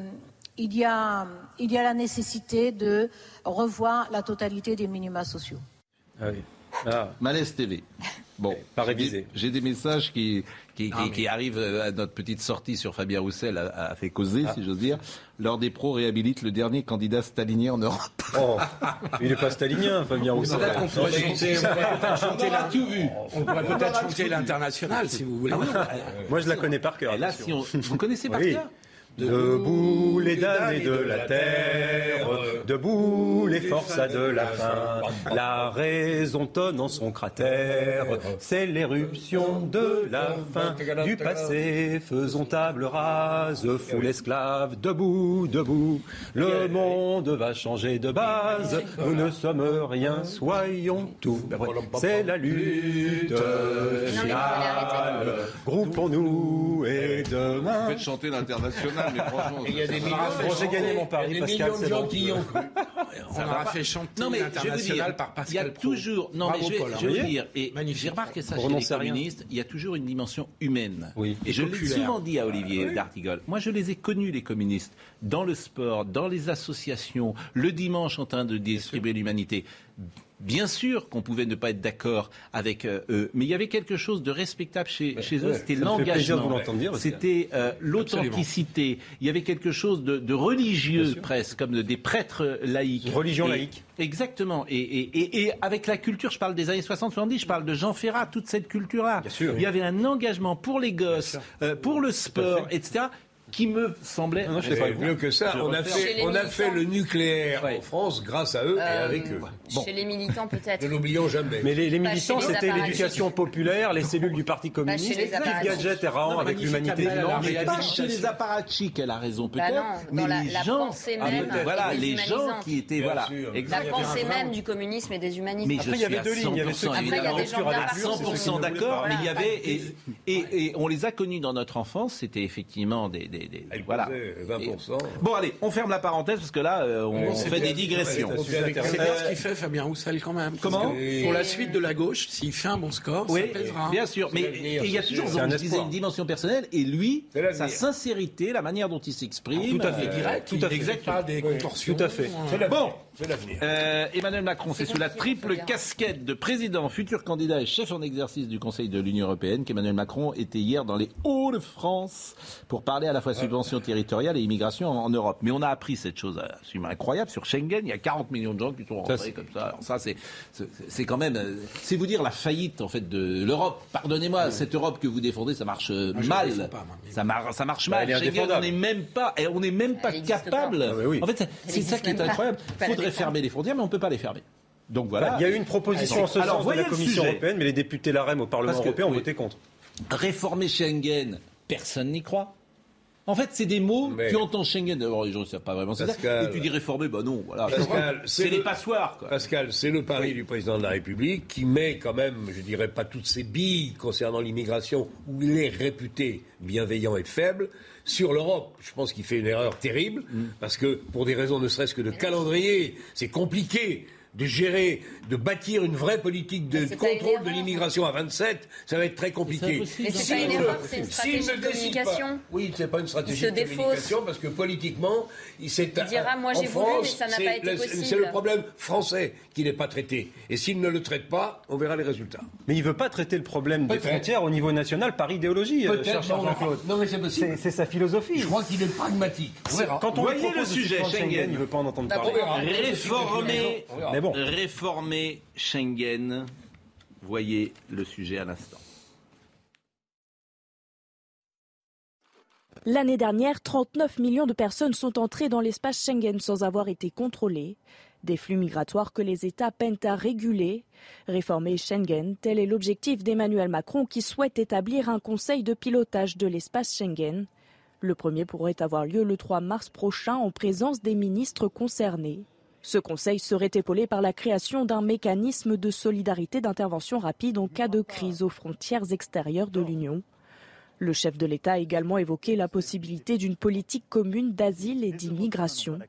il y a, il y a la nécessité de revoir la totalité des minima sociaux. Ah oui. Malaise TV. (laughs) Bon, pas j'ai révisé. des- J'ai des messages qui, qui, Non, qui- mais- qui arrivent euh, à notre petite sortie sur Fabien Roussel, a, a fait causer, si j'ose dire. L'heure des pros réhabilite le dernier candidat stalinien en Europe. Oh, il n'est pas stalinien, Fabien Roussel. On pourrait peut-être chanter on aura la- tout vu. On pourrait peut-être chanter l'international, si vous voulez. Moi, je la connais par cœur. Là, si on, vous connaissez par Oui. cœur? Debout les damnés de la terre, debout les forçats de la faim. La raison tonne en son cratère, c'est l'éruption de la fin. Du passé, faisons table rase, foule esclave, debout, debout. Le monde va changer de base, nous ne sommes rien, soyons tout. C'est la lutte finale. Groupons-nous et demain. Faites chanter l'international, mais franchement. Il y a des millions, Bon, j'ai gagné mon il y pari, a des Pascal, millions de gens qui y ont cru. On aura fait chanter Non, mais je vais vous l'international dire, par Il y a Pascal toujours. Non, mais je vais, vous dire, et j'ai remarqué ça Vous chez les communistes, il y a toujours une dimension humaine. Oui. Et je l'ai souvent dit à Olivier D'Artigol. Moi, je les ai connus, les communistes, dans le sport, dans les associations, le dimanche en train de distribuer l'humanité. Bien sûr qu'on pouvait ne pas être d'accord avec euh, eux, mais il y avait quelque chose de respectable chez, chez eux, ouais, c'était l'engagement, c'était euh, l'authenticité, il y avait quelque chose de, de religieux presque, comme de- des prêtres laïcs. Une religion Et- laïque. Exactement, et, et, et, et avec la culture, je parle des années 60-70, je parle de Jean Ferrat, toute cette culture-là. Bien sûr. Il y avait un engagement pour les gosses, euh, pour le sport, etc., qui me semblait... Non, non, je pas mieux que ça, Je on a, fait, on a fait le nucléaire Ouais. en France grâce à eux et Euh, avec eux. Chez les militants, (laughs) peut-être. Ne l'oublions jamais. Mais les, les militants, c'était l'éducation populaire, les cellules du Parti communiste, les Yves apparatchiks. Gadget et Raon Non, avec l'humanité blanche. Mais pas chez les apparatchiks, elle a raison Bah peut-être, non, mais les gens, pensée Ah, voilà, les gens qui étaient, voilà. La pensée même du communisme et des humanistes. Mais Après, je il y avait suis à deux lignes. Il y avait ceux 100% qui Après, il y a évidemment. des gens à la d'art. pure, c'est ceux qui 100% ne voulaient d'accord, mais il y avait et on les a connus dans notre enfance. C'était effectivement des, des, des- Elle voilà. pesait 20%. Bon allez, on ferme la parenthèse parce que là euh, on, fait des digressions. C'est Euh, bien ce qu'il fait Fabien Roussel quand même. Comment Pour la suite de la gauche, s'il fait un bon score, Oui, ça pèsera. bien sûr, mais il y a toujours, un je disais, une dimension personnelle et lui, sa sincérité, la manière dont il s'exprime. Tout à fait. euh, Direct, tout il à fait. n'exerce pas des contorsions. Tout à fait. C'est l'avenir. Bon. C'est l'avenir. Euh, Emmanuel Macron, c'est sous la triple casquette de président, futur candidat et chef en exercice du Conseil de l'Union européenne qu'Emmanuel Macron était hier dans les Hauts-de-France pour parler à la fois subvention territoriale et immigration en, en Europe. Mais on a appris cette chose absolument incroyable sur Schengen. Il y a 40 millions de gens qui sont rentrés c'est- comme ça. Alors ça, c'est c'est- c'est quand même, euh, c'est vous dire la faillite en fait de l'Europe. Pardonnez-moi, cette Europe que vous défendez, ça marche euh, la mal. défends pas, moi, mais- ça, mar- ça marche Bah, mal. Schengen, on n'est même pas, et on n'est même pas capable. pas. Ah, oui. En fait, c'est- ça qui est incroyable. Faudrait défendre. fermer les frontières, mais on peut pas les fermer. Donc voilà. Il y a eu une proposition en ce Alors, sens de voyez la le Commission sujet. européenne, mais les députés LAREM au Parlement que- européen ont oui. voté contre. Réformer Schengen, personne n'y croit. En fait, c'est des mots, Mais- tu entends Schengen, d'abord les gens ne savent pas vraiment c'est ça. Pascal. Et tu dis réformer, bah non, voilà. Pascal, c'est c'est les le- passoires, quoi. Pascal, c'est le pari du président de la République qui met quand même, je dirais pas toutes ses billes concernant l'immigration, où il est réputé bienveillant et faible, sur l'Europe. Je pense qu'il fait une erreur terrible, Mm. parce que pour des raisons ne serait-ce que de calendrier, c'est compliqué de gérer, de bâtir une vraie politique de c'est contrôle de l'immigration à 27, ça va être très compliqué. Mais c'est pas une ne- erreur, c'est une stratégie de décide pas- communication. oui, c'est pas une stratégie de communication parce que politiquement, il s'est. Il dira, moi, j'ai en voulu, mais France, ça n'a c'est pas été le- possible. C'est le problème français qui n'est pas traité. Et s'il ne le traite pas, on verra les résultats. Mais il ne veut pas traiter le problème des frontières au niveau national par idéologie, euh, cher non, Jean-Claude. non, mais c'est C'est possible. c'est sa philosophie. Je crois qu'il est pragmatique. Quand on Voyez le sujet, Schengen. il ne veut pas en entendre parler. Réformer, bon. réformer Schengen. Voyez le sujet à l'instant. L'année dernière, 39 millions de personnes sont entrées dans l'espace Schengen sans avoir été contrôlées. Des flux migratoires que les États peinent à réguler. Réformer Schengen, tel est l'objectif d'Emmanuel Macron qui souhaite établir un conseil de pilotage de l'espace Schengen. Le premier pourrait avoir lieu le 3 mars prochain en présence des ministres concernés. Ce conseil serait épaulé par la création d'un mécanisme de solidarité d'intervention rapide en cas de crise aux frontières extérieures de l'Union. Le chef de l'État a également évoqué la possibilité d'une politique commune d'asile et d'immigration,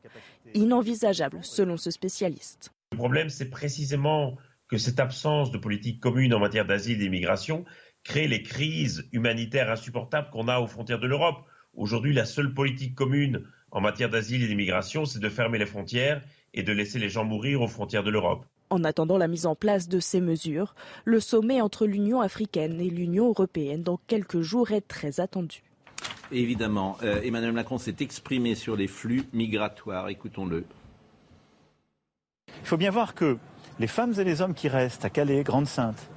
inenvisageable selon ce spécialiste. Le problème, c'est précisément que cette absence de politique commune en matière d'asile et d'immigration crée les crises humanitaires insupportables qu'on a aux frontières de l'Europe. Aujourd'hui, la seule politique commune en matière d'asile et d'immigration, c'est de fermer les frontières et de laisser les gens mourir aux frontières de l'Europe. En attendant la mise en place de ces mesures, le sommet entre l'Union africaine et l'Union européenne dans quelques jours est très attendu. Évidemment, euh, Emmanuel Macron s'est exprimé sur les flux migratoires. Écoutons-le. Il faut bien voir que les femmes et les hommes qui restent à Calais, Grande-Sainte,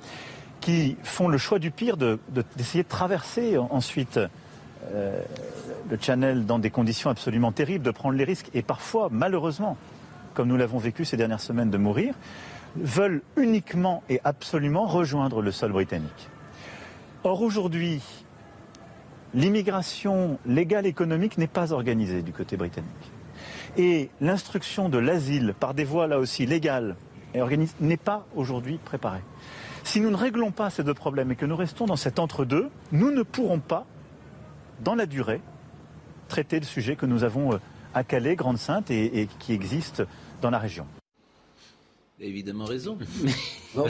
qui font le choix du pire d'essayer de, traverser ensuite euh, le Channel dans des conditions absolument terribles, de prendre les risques et parfois, malheureusement, comme nous l'avons vécu ces dernières semaines, de mourir, veulent uniquement et absolument rejoindre le sol britannique. Or, aujourd'hui, l'immigration légale économique n'est pas organisée du côté britannique. Et l'instruction de l'asile par des voies là aussi légales et organisées n'est pas aujourd'hui préparée. Si nous ne réglons pas ces deux problèmes et que nous restons dans cet entre-deux, nous ne pourrons pas, dans la durée, traiter le sujet que nous avons euh, à Calais, Grande-Sainte et, qui existe dans la région. Il a évidemment raison. il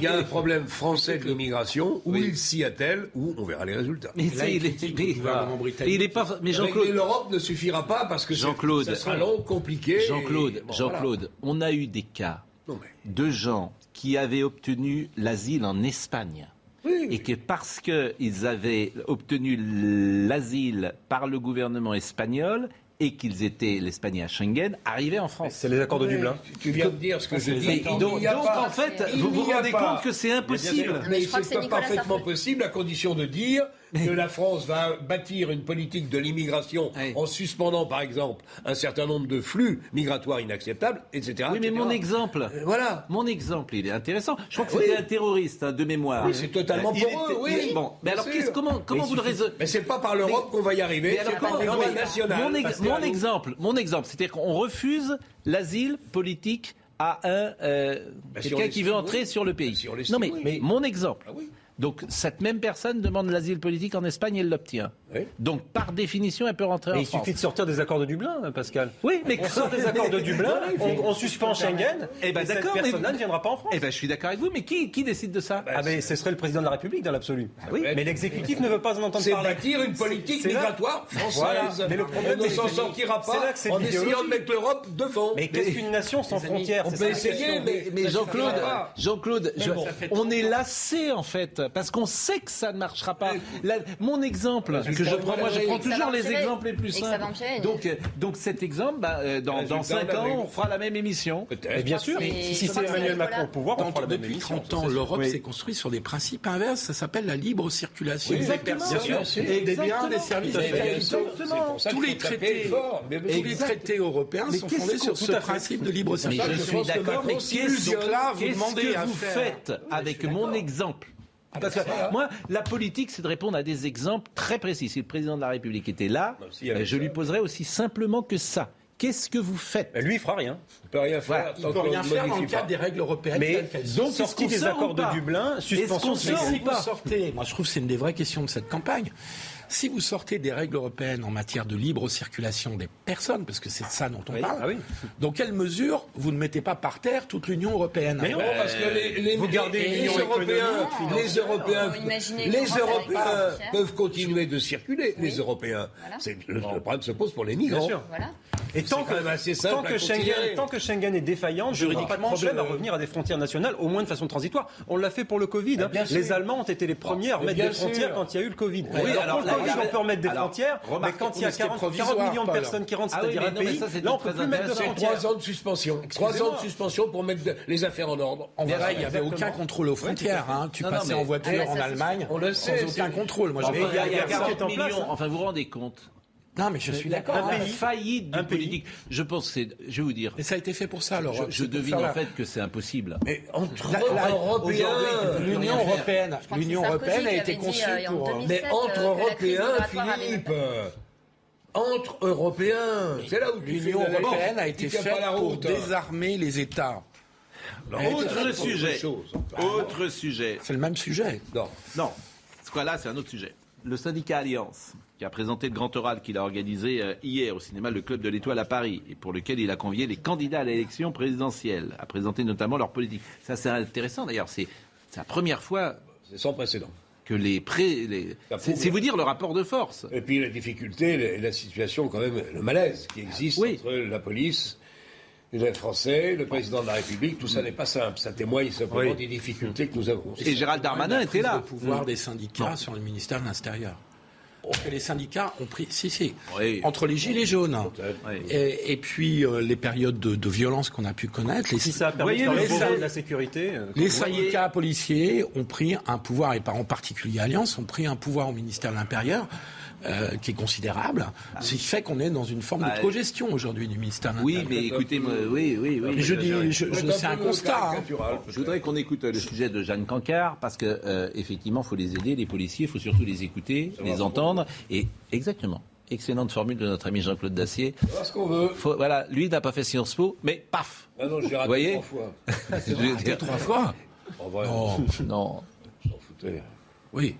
y a un problème français de l'immigration, où il s'y attelle, où on verra les résultats. Mais il, est, pas. Mais Jean-Claude, l'Europe ne suffira pas parce que Jean-Claude, ça sera long, compliqué. Jean-Claude, Jean-Claude, on a eu des cas de gens qui avaient obtenu l'asile en Espagne et que parce qu'ils avaient obtenu l'asile par le gouvernement espagnol, et qu'ils étaient l'Espagne à Schengen, arrivaient en France. C'est les accords de Dublin. Tu viens de dire ce que je dis. Donc, en fait, vous vous rendez compte que c'est impossible. Mais, c'est parfaitement possible à condition de dire que la France va bâtir une politique de l'immigration en suspendant, par exemple, un certain nombre de flux migratoires inacceptables, etc. Oui, mais mon exemple, euh, voilà, mon exemple, il est intéressant. Je crois que c'était un terroriste hein, de mémoire. Oui, c'est totalement pour eux. Oui. Bon, mais alors comment comment vous le raisonnez Mais c'est pas par l'Europe qu'on va y arriver. C'est par les voies nationales. Mon, exemple, mon exemple, c'est-à-dire qu'on refuse l'asile politique à un euh, bah, quelqu'un qui veut entrer sur le pays. Bah, non mais, mais mon exemple. Ah donc cette même personne demande l'asile politique en Espagne et elle l'obtient. Donc par définition, elle peut rentrer mais en il France. Il suffit de sortir des accords de Dublin, hein, Pascal. Oui, mais on sort des (laughs) accords de Dublin, on, suspend Schengen, et, ben, cette personne-là ne viendra pas en France. Eh ben, je suis d'accord avec vous, mais qui, qui décide de ça? Ah mais ce serait le président de la République dans l'absolu. Ah oui, mais l'exécutif ne veut pas en entendre parler. C'est bâtir une politique migratoire française. Mais le problème, on ne s'en sortira pas en essayant de mettre l'Europe de fond. Mais qu'est-ce qu'une nation sans frontières? On peut essayer, mais Jean-Claude, Jean-Claude, on est lassé en fait, parce qu'on sait que ça ne marchera pas. mon exemple que je prends, moi je prends toujours les exemples les plus simples. Donc, euh, donc cet exemple, bah, euh, dans, dans 5 ans, on fera la même émission. Et bien sûr, si c'est Emmanuel Macron au pouvoir, on fera la même Depuis émission. 30 ans, l'Europe s'est construite sur des principes inverses. Ça s'appelle la libre circulation des personnes. Et des biens, des services, des capitaux. Tous les traités, tous les traités européens sont fondés sur ce principe de libre circulation. Je suis d'accord, mais qu'est-ce que vous faites avec mon exemple parce que moi, la politique, c'est de répondre à des exemples très précis. Si le président de la République était là, euh, je lui poserais aussi simplement que ça. Qu'est-ce que vous faites Lui, il fera rien. Il peut rien faire. il peut rien faire en cas des règles européennes. Mais donc, sortie des accords de Dublin, suspension. Est-ce qu'on sort ou pas sortez, Moi, je trouve que c'est une des vraies questions de cette campagne. Si vous sortez des règles européennes en matière de libre circulation des personnes, parce que c'est de ça dont on parle, ah oui. dans quelles mesures vous ne mettez pas par terre toute l'Union européenne Mais non, parce que les, les, vous gardez les, Européens, les Européens, les Européens peuvent continuer de circuler. Les Européens, le, problème se pose pour les migrants. Voilà. Et tant que, assez tant, que Schengen, tant que Schengen est défaillant, juridiquement, pas de problème à revenir à des frontières nationales, au moins de façon transitoire. On l'a fait pour le Covid. Hein. Les Allemands ont été les premiers à remettre des frontières quand il y a eu le Covid. Oui, alors, on peut remettre des frontières, mais quand il y a 40, millions de personnes qui rentrent, ah c'est-à-dire un pays, là, on peut plus mettre de frontières. Trois ans de suspension. Trois ans de suspension pour mettre les affaires en ordre. En vrai, il n'y avait aucun contrôle aux frontières. Hein. Tu passais en voiture en Allemagne sans aucun contrôle. Moi, il y a 40 millions. Enfin, vous vous rendez compte non, mais je suis d'accord. Un pays faillite de politique. Je pense que c'est. Je vais vous dire. Et ça a été fait pour ça, alors. Je, devine en fait que c'est impossible. Mais entre Européens, l'Union européenne, l'Union européenne a été conçue euh, pour. Mais entre Européens, Philippe. Entre Européens, c'est là où l'Union européenne a été faite pour désarmer les États. Autre sujet. Autre sujet. C'est le même sujet. Non. Non. Ce quoi-là, c'est un autre sujet. Le syndicat Alliance qui a présenté le grand oral qu'il a organisé euh, hier au cinéma Le Club de l'Étoile à Paris et pour lequel il a convié les candidats à l'élection présidentielle à présenter notamment leur politique. Ça, c'est intéressant d'ailleurs. C'est la première fois. C'est sans précédent. Que les pré... Les... C'est vous dire le rapport de force. Et puis la difficulté, la situation, quand même, le malaise qui existe entre la police les Français, le président de la République, tout ça n'est pas simple. Ça témoigne simplement des difficultés que nous avons. Et Gérald Darmanin était là. Le pouvoir des syndicats sur le ministère de l'Intérieur. Que les syndicats ont pris. Si, si. Entre les gilets jaunes et, et puis euh, les périodes de, de violence qu'on a pu connaître. Les, Si ça a permis de faire les, de la sécurité. euh, les syndicats policiers ont pris un pouvoir, et par en particulier Alliance, ont pris un pouvoir au ministère de l'Intérieur. Euh, qui est considérable, ce qui fait qu'on est dans une forme Ah, de cogestion aujourd'hui du ministère de Oui, mais écoutez, moi, oui, oui, oui. Mais je dis, je- je- c'est un constat. hein. Je voudrais qu'on écoute le sujet de Jeanne Cancard parce que euh, effectivement, il faut les aider, les policiers, il faut surtout les écouter, les entendre et exactement. Excellente formule de notre ami Jean-Claude Dacier. Voilà ce qu'on veut. Faut- voilà, lui n'a pas fait Sciences Po, mais paf. Ah non, j'ai raté Vous voyez trois fois. Je veux dire- Trois fois En vrai, Non. Non. on s'en foutait. Oui.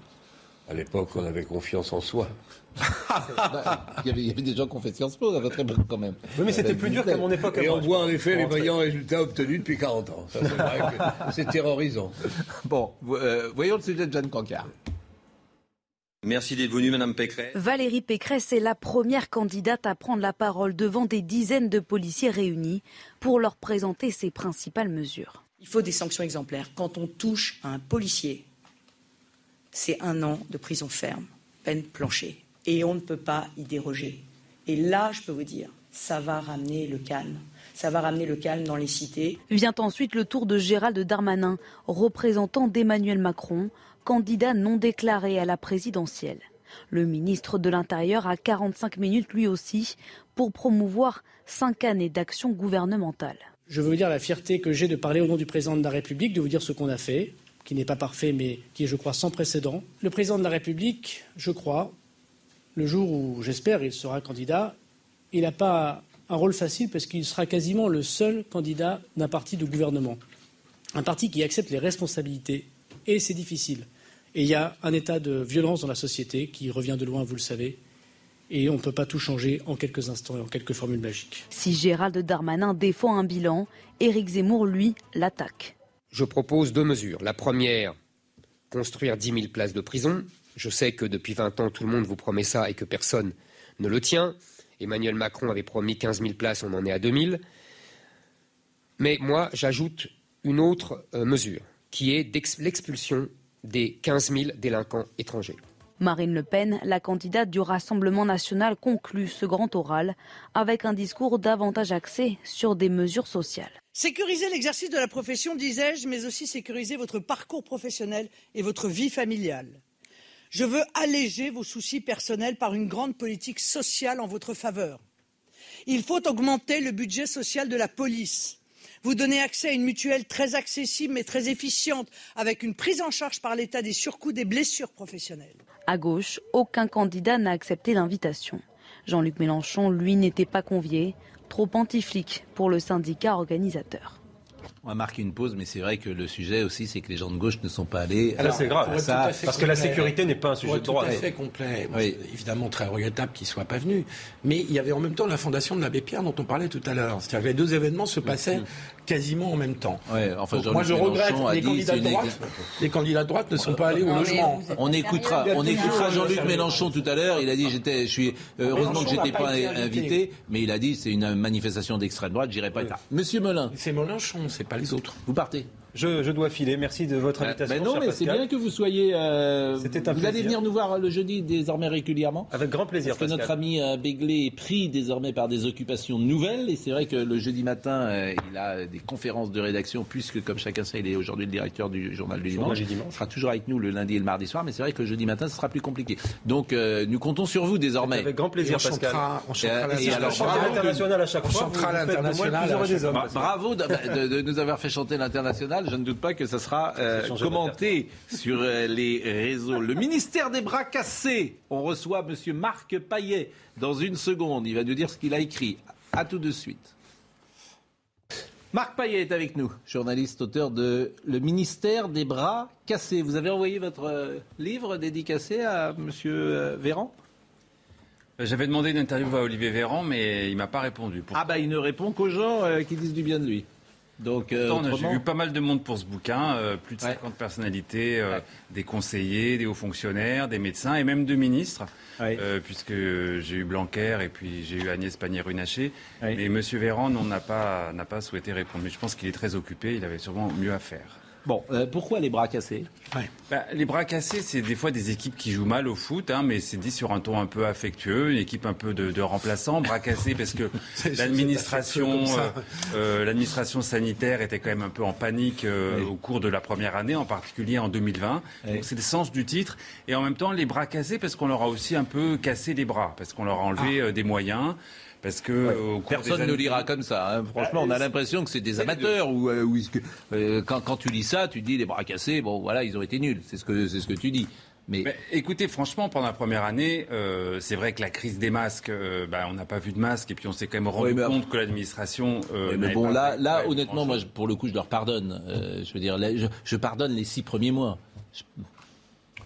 À l'époque, on avait confiance en soi. Bah, (laughs) il, y avait, il y avait des gens qui ont fait Sciences Po à votre époque quand même. Oui, mais c'était plus dur qu'à mon époque. Et on voit en effet les brillants résultats obtenus depuis 40 ans. Ça, c'est vrai que c'est terrorisant. (laughs) Bon, euh, voyons le sujet de Jeanne Cancard. Merci d'être venue, Madame Pécresse. Valérie Pécresse est la première candidate à prendre la parole devant des dizaines de policiers réunis pour leur présenter ses principales mesures. Il faut des sanctions exemplaires. Quand on touche à un policier, c'est un an de prison ferme, peine planchée. Et on ne peut pas y déroger. Et là, je peux vous dire, ça va ramener le calme. Ça va ramener le calme dans les cités. Vient ensuite le tour de Gérald Darmanin, représentant d'Emmanuel Macron, candidat non déclaré à la présidentielle. Le ministre de l'Intérieur a 45 minutes lui aussi pour promouvoir cinq années d'action gouvernementale. Je veux vous dire la fierté que j'ai de parler au nom du président de la République, de vous dire ce qu'on a fait, qui n'est pas parfait, mais qui est, je crois, sans précédent. Le président de la République, je crois, le jour où, j'espère, il sera candidat, il n'a pas un rôle facile parce qu'il sera quasiment le seul candidat d'un parti de gouvernement. Un parti qui accepte les responsabilités, et c'est difficile. Et il y a un état de violence dans la société qui revient de loin, vous le savez, et on ne peut pas tout changer en quelques instants et en quelques formules magiques. Si Gérald Darmanin défend un bilan, Éric Zemmour, lui, l'attaque. Je propose deux mesures. La première, construire 10 000 places de prison. Je sais que depuis 20 ans, tout le monde vous promet ça et que personne ne le tient. Emmanuel Macron avait promis 15 000 places, on en est à 2 000. Mais moi, j'ajoute une autre euh, mesure, qui est l'expulsion des 15 000 délinquants étrangers. Marine Le Pen, la candidate du Rassemblement national, conclut ce grand oral avec un discours davantage axé sur des mesures sociales. Sécuriser l'exercice de la profession, disais-je, mais aussi sécuriser votre parcours professionnel et votre vie familiale. Je veux alléger vos soucis personnels par une grande politique sociale en votre faveur. Il faut augmenter le budget social de la police. Vous donner accès à une mutuelle très accessible mais très efficiente, avec une prise en charge par l'État des surcoûts des blessures professionnelles. À gauche, aucun candidat n'a accepté l'invitation. Jean-Luc Mélenchon, lui, n'était pas convié, trop anti-flic pour le syndicat organisateur. On va marquer une pause, mais c'est vrai que le sujet aussi, c'est que les gens de gauche ne sont pas allés. Ah, là, c'est grave. ça. Parce que la sécurité n'est pas un sujet de droit. Tout à fait complet. Oui. évidemment très regrettable qu'il ne soit pas venu. Mais il y avait en même temps la fondation de l'abbé Pierre dont on parlait tout à l'heure. C'est-à-dire que les deux événements se passaient quasiment en même temps. Ouais, enfin, Donc moi, je regrette Mélenchon a les candidats droite. Les candidats de droite ne sont pas allés au logement. On écoutera, on écoutera Jean-Luc. Mélenchon tout à l'heure. Il a dit, j'étais, je suis, euh, heureusement que j'étais pas invité. mais il a dit, c'est une manifestation d'extrême droite, j'irai pas. Monsieur Melun. C'est Mélenchon, c'est pas les autres. Vous partez. Je, je dois filer. Merci de votre invitation. Ben non, cher mais c'est bien que vous soyez. euh, C'était un vous allez venir nous voir le jeudi désormais régulièrement. Avec grand plaisir. Parce que notre ami euh, Begley est pris désormais par des occupations nouvelles. Et c'est vrai que le jeudi matin, euh, il a des conférences de rédaction, puisque comme chacun sait, il est aujourd'hui le directeur du journal du dimanche. Il sera toujours avec nous le lundi et le mardi soir. Mais c'est vrai que le jeudi matin, ce sera plus compliqué. Donc euh, nous comptons sur vous désormais. Avec grand plaisir, Et on Pascal. chantera- on chantera Euh, on chantera l'international à chaque On fois. chantera moi le l'international. Bravo de nous avoir fait chanter l'international. Je ne doute pas que ça sera euh, commenté sur euh, les réseaux. Le ministère des bras cassés. On reçoit Monsieur Marc Paillet dans une seconde. Il va nous dire ce qu'il a écrit. À tout de suite. Marc Paillet est avec nous, journaliste, auteur de Le ministère des bras cassés. Vous avez envoyé votre euh, livre dédicacé à Monsieur Véran? J'avais demandé une interview à Olivier Véran, mais il m'a pas répondu. Ah bah il ne répond qu'aux gens euh, qui disent du bien de lui. Donc, euh, J'ai vu pas mal de monde pour ce bouquin, euh, plus de 50 personnalités, euh, des conseillers, des hauts fonctionnaires, des médecins et même deux ministres, puisque j'ai eu Blanquer et puis j'ai eu Agnès Pannier-Runacher. Mais M. Véran n'a pas, n'a pas souhaité répondre. Mais je pense qu'il est très occupé, il avait sûrement mieux à faire. Bon, euh, pourquoi les bras cassés? Bah, les bras cassés, c'est des fois des équipes qui jouent mal au foot, hein, mais c'est dit sur un ton un peu affectueux, une équipe un peu de, de remplaçants, bras cassés parce que (laughs) l'administration, euh, euh, l'administration sanitaire était quand même un peu en panique euh, au cours de la première année, en particulier en 2020. Donc c'est le sens du titre, et en même temps les bras cassés parce qu'on leur a aussi un peu cassé les bras, parce qu'on leur a enlevé euh, des moyens. Parce que Personne des ne années- lira comme ça. hein. Franchement, on a l'impression que c'est des amateurs. Ou, euh, ou est-ce que, euh, quand, quand tu lis ça, tu dis les bras cassés. Bon, voilà, ils ont été nuls. C'est ce que c'est ce que tu dis. Mais, écoutez, franchement, pendant la première année, euh, c'est vrai que la crise des masques, euh, bah, on n'a pas vu de masques, et puis on s'est quand même rendu Oui, compte que l'administration. euh, mais bon, là, fait- là ouais, honnêtement, moi, je- pour le coup, je leur pardonne. Euh, je veux dire, là, je, je pardonne les six premiers mois. Je-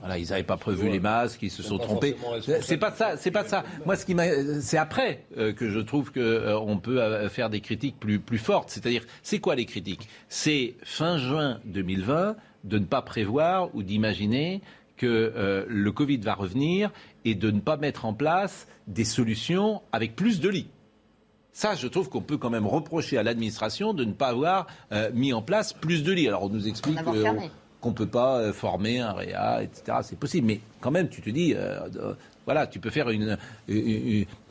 voilà, ils n'avaient pas prévu les masques, ils se sont trompés. C'est pas ça, c'est pas ça. Moi, ce qui m'a, c'est après euh, que je trouve que euh, on peut euh, faire des critiques plus plus fortes. C'est-à-dire, c'est quoi les critiques? C'est fin juin 2020 de ne pas prévoir ou d'imaginer que euh, le Covid va revenir et de ne pas mettre en place des solutions avec plus de lits. Ça, je trouve qu'on peut quand même reprocher à l'administration de ne pas avoir euh, mis en place plus de lits. Alors, on nous explique En avoir euh, fermé. Qu'on ne peut pas euh, former un réa, etc. C'est possible. Mais quand même, tu te dis, euh, euh, voilà, tu peux faire une,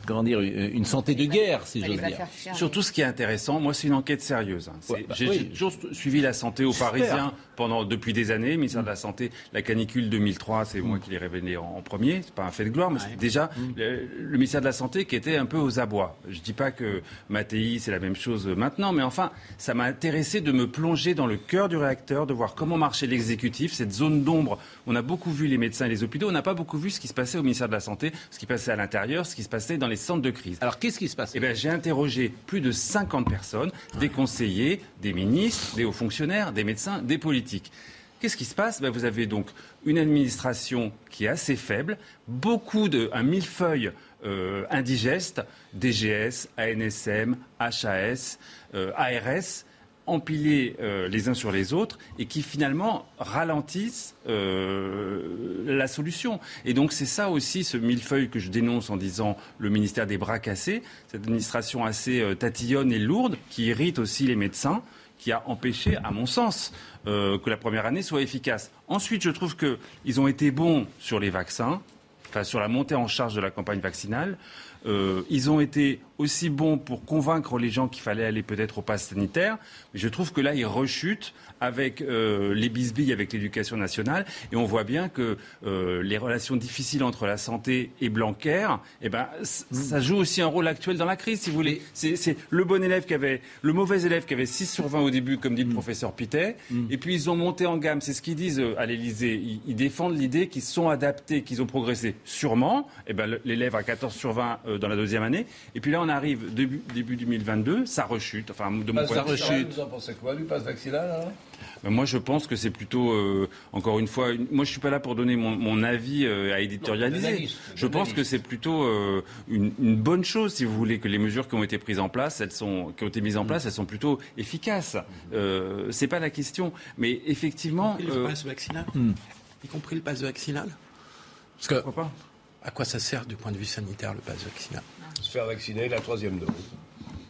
comment dire, une, santé de guerre, si j'ose dire. fermer. Surtout ce qui est intéressant, moi c'est une enquête sérieuse. hein. Ouais, bah J'ai oui. toujours suivi la santé aux. Parisiens pendant depuis des années. Ministère de la Santé, la canicule 2003, c'est moi qui l'ai révélé en, en premier. C'est pas un fait de gloire, mais c'est déjà le, le ministère de la Santé qui était un peu aux abois. Je dis pas que Mattei c'est la même chose maintenant, mais enfin ça m'a intéressé de me plonger dans le cœur du réacteur, de voir comment marchait l'exécutif, cette zone d'ombre. On a beaucoup vu les médecins et les hôpitaux, on n'a pas beaucoup vu ce qui se passait au ministère de la Santé, ce qui passait à l'intérieur, ce qui se passait dans les centres de crise. Alors, qu'est-ce qui se passe eh J'ai interrogé plus de 50 personnes, des conseillers, des ministres, des hauts fonctionnaires, des médecins, des politiques. Qu'est-ce qui se passe? Ben, Vous avez donc une administration qui est assez faible, beaucoup de, un millefeuille euh, indigeste, DGS, ANSM, HAS, euh, ARS, empilés euh, les uns sur les autres et qui finalement ralentissent euh, la solution. Et donc c'est ça aussi ce millefeuille que je dénonce en disant le ministère des bras cassés, cette administration assez euh, tatillonne et lourde qui irrite aussi les médecins qui a empêché, à mon sens, que la première année soit efficace. Ensuite, je trouve qu'ils ont été bons sur les vaccins, enfin sur la montée en charge de la campagne vaccinale. Ils ont été aussi bons pour convaincre les gens qu'il fallait aller peut-être au pass sanitaire. Mais je trouve que là, ils rechutent avec euh, les bisbilles avec l'éducation nationale. Et on voit bien que euh, les relations difficiles entre la santé et Blanquer, eh ben, ça joue aussi un rôle actuel dans la crise, si vous voulez. C'est le bon élève qui avait, le mauvais élève qui avait 6 sur 20 au début, comme dit le professeur Pitet. Et puis ils ont monté en gamme. C'est ce qu'ils disent à l'Élysée. Ils, ils défendent l'idée qu'ils sont adaptés, qu'ils ont progressé. Sûrement. Eh ben, l'élève a 14 sur 20 euh, dans la deuxième année. Et puis là, on arrive début, début 2022, ça rechute. Enfin, de mon Passe point de vue, Vous en pensez quoi du passe vaccinal alors? Ben, Moi, je pense que c'est plutôt, euh, encore une fois, une- moi, je suis pas là pour donner mon, mon avis euh, à éditorialiser. je pense que c'est plutôt euh, une, une bonne chose, si vous voulez, que les mesures qui ont été prises en place, elles sont, qui ont été mises en place, elles sont plutôt efficaces. Euh, c'est pas la question, mais effectivement. Y compris euh, le pass vaccinal Hmm. Y compris le pass vaccinal Parce que, à quoi ça sert du point de vue sanitaire le pass vaccinal Se faire vacciner la troisième dose.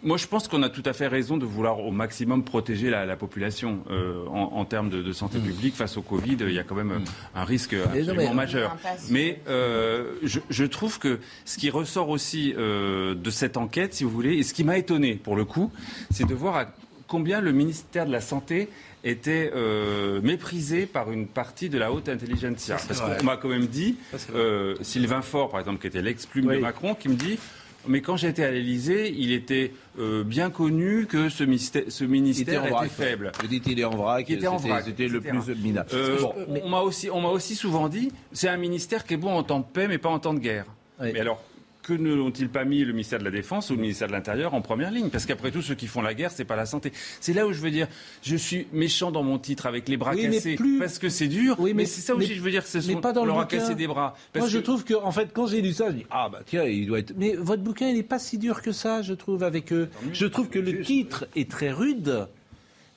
Moi, je pense qu'on a tout à fait raison de vouloir au maximum protéger la, la population euh, en, en termes de, de santé publique face au Covid. Il y a quand même euh, un risque absolument mais- majeur. Mais euh, je, je trouve que ce qui ressort aussi euh, de cette enquête, si vous voulez, et ce qui m'a étonné pour le coup, c'est de voir à combien le ministère de la Santé était euh, méprisé par une partie de la haute intelligentsia. Parce qu'on m'a quand même dit, euh, Sylvain Faure, par exemple, qui était l'ex-plume de. Macron, qui me dit mais quand j'étais à l'Élysée, il était euh, bien connu que ce, mystère- ce ministère était vrac, faible. Vous dites il est en vrac. Qui était en c'était- vrac, C'était le etc. plus minable. Euh, Bon, on- On m'a aussi, on m'a aussi souvent dit, c'est un ministère qui est bon en temps de paix, mais pas en temps de guerre. Oui. Mais alors, que ne l'ont-ils pas mis le ministère de la Défense ou le ministère de l'Intérieur en première ligne? Parce qu'après tout, ceux qui font la guerre, c'est pas la santé. C'est là où je veux dire, je suis méchant dans mon titre avec les bras Oui, cassés, plus- parce que c'est dur. Oui, mais, mais- c'est ça aussi, mais- je veux dire, que ce mais sont, pas dans le bouquin. cassé des bras. Parce Moi, je trouve que, en fait, quand j'ai lu ça, je dis ah bah tiens, il doit être. Mais votre bouquin, il n'est pas si dur que ça, je trouve, avec eux. Je trouve que le titre est très rude.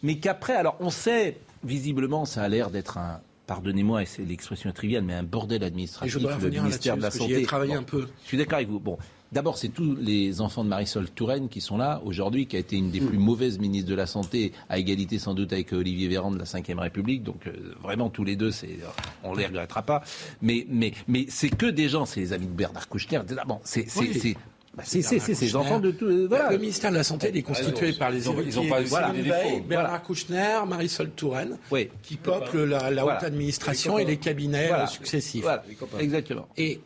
mais qu'après, alors on sait, visiblement, ça a l'air d'être un, pardonnez-moi, l'expression triviale, mais un bordel administratif, le ministère de la Santé. Travaillé un peu. Je suis d'accord avec vous. Bon, D'abord, c'est tous les enfants de Marisol Touraine qui sont là aujourd'hui, qui a été une des plus mauvaises ministres de la Santé, à égalité sans doute avec Olivier Véran de la Ve République. Donc euh, vraiment, tous les deux, c'est, on les regrettera pas. Mais, mais, mais c'est que des gens, c'est les amis de Bernard Kouchner. Bon, c'est, c'est, bah, c'est ces enfants de tout. Euh, voilà. Le ministère de la Santé il est constitué par les ils ont, pas voilà. Bernard Kouchner, Marisol Touraine, oui. qui peuplent la, la haute administration et les cabinets voilà. successifs. Voilà. Exactement. Et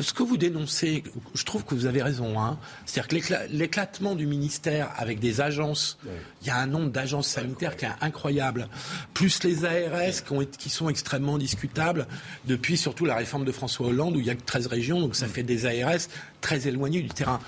ce que vous dénoncez, je trouve que vous avez raison. Hein. C'est-à-dire que l'éclatement du ministère avec des agences, il y a un nombre d'agences sanitaires qui est incroyable, plus les ARS qui, ont, qui, sont extrêmement discutables depuis surtout la réforme de François Hollande où il y a que 13 régions, donc ça fait des ARS très éloignées du terrain.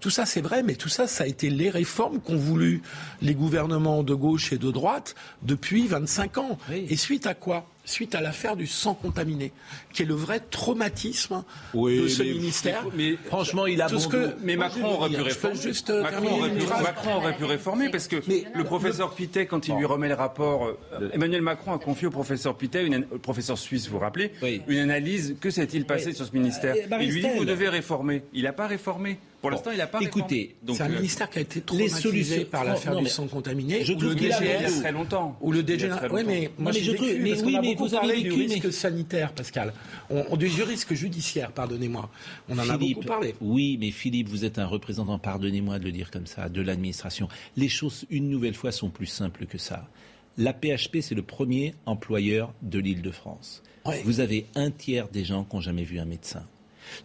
Tout ça c'est vrai, mais tout ça, ça a été les réformes qu'ont voulu les gouvernements de gauche et de droite depuis 25 ans. Et suite à quoi? Suite à l'affaire du sang contaminé, qui est le vrai traumatisme de ce ministère. Mais franchement, il a tout ce que mais Macron aurait pu réformer. Juste Macron, aurait pu, Macron aurait pu réformer parce que le professeur Pittet, quand il lui remet le rapport, euh, Emmanuel Macron a confié au professeur Pittet, une, au professeur suisse, vous vous rappelez, une analyse. Que s'est-il passé sur ce ministère? Il lui dit vous devez réformer. Il n'a pas réformé. Pour l'instant, il n'a pas Écoutez, c'est un ministère qui a été traumatisé par l'affaire du sang contaminé. Je trouve qu'il a il a très longtemps. Ou le DGN. Oui, mais moi, je trouve. Mais oui, mais vous avez du risque sanitaire, Pascal. On, du risque judiciaire, pardonnez-moi. On en a beaucoup parlé. Oui, mais Philippe, vous êtes un représentant, pardonnez-moi de le dire comme ça, de l'administration. Les choses, une nouvelle fois, sont plus simples que ça. La PHP, c'est le premier employeur de l'île de France. Vous avez un tiers des gens qui n'ont jamais vu un médecin.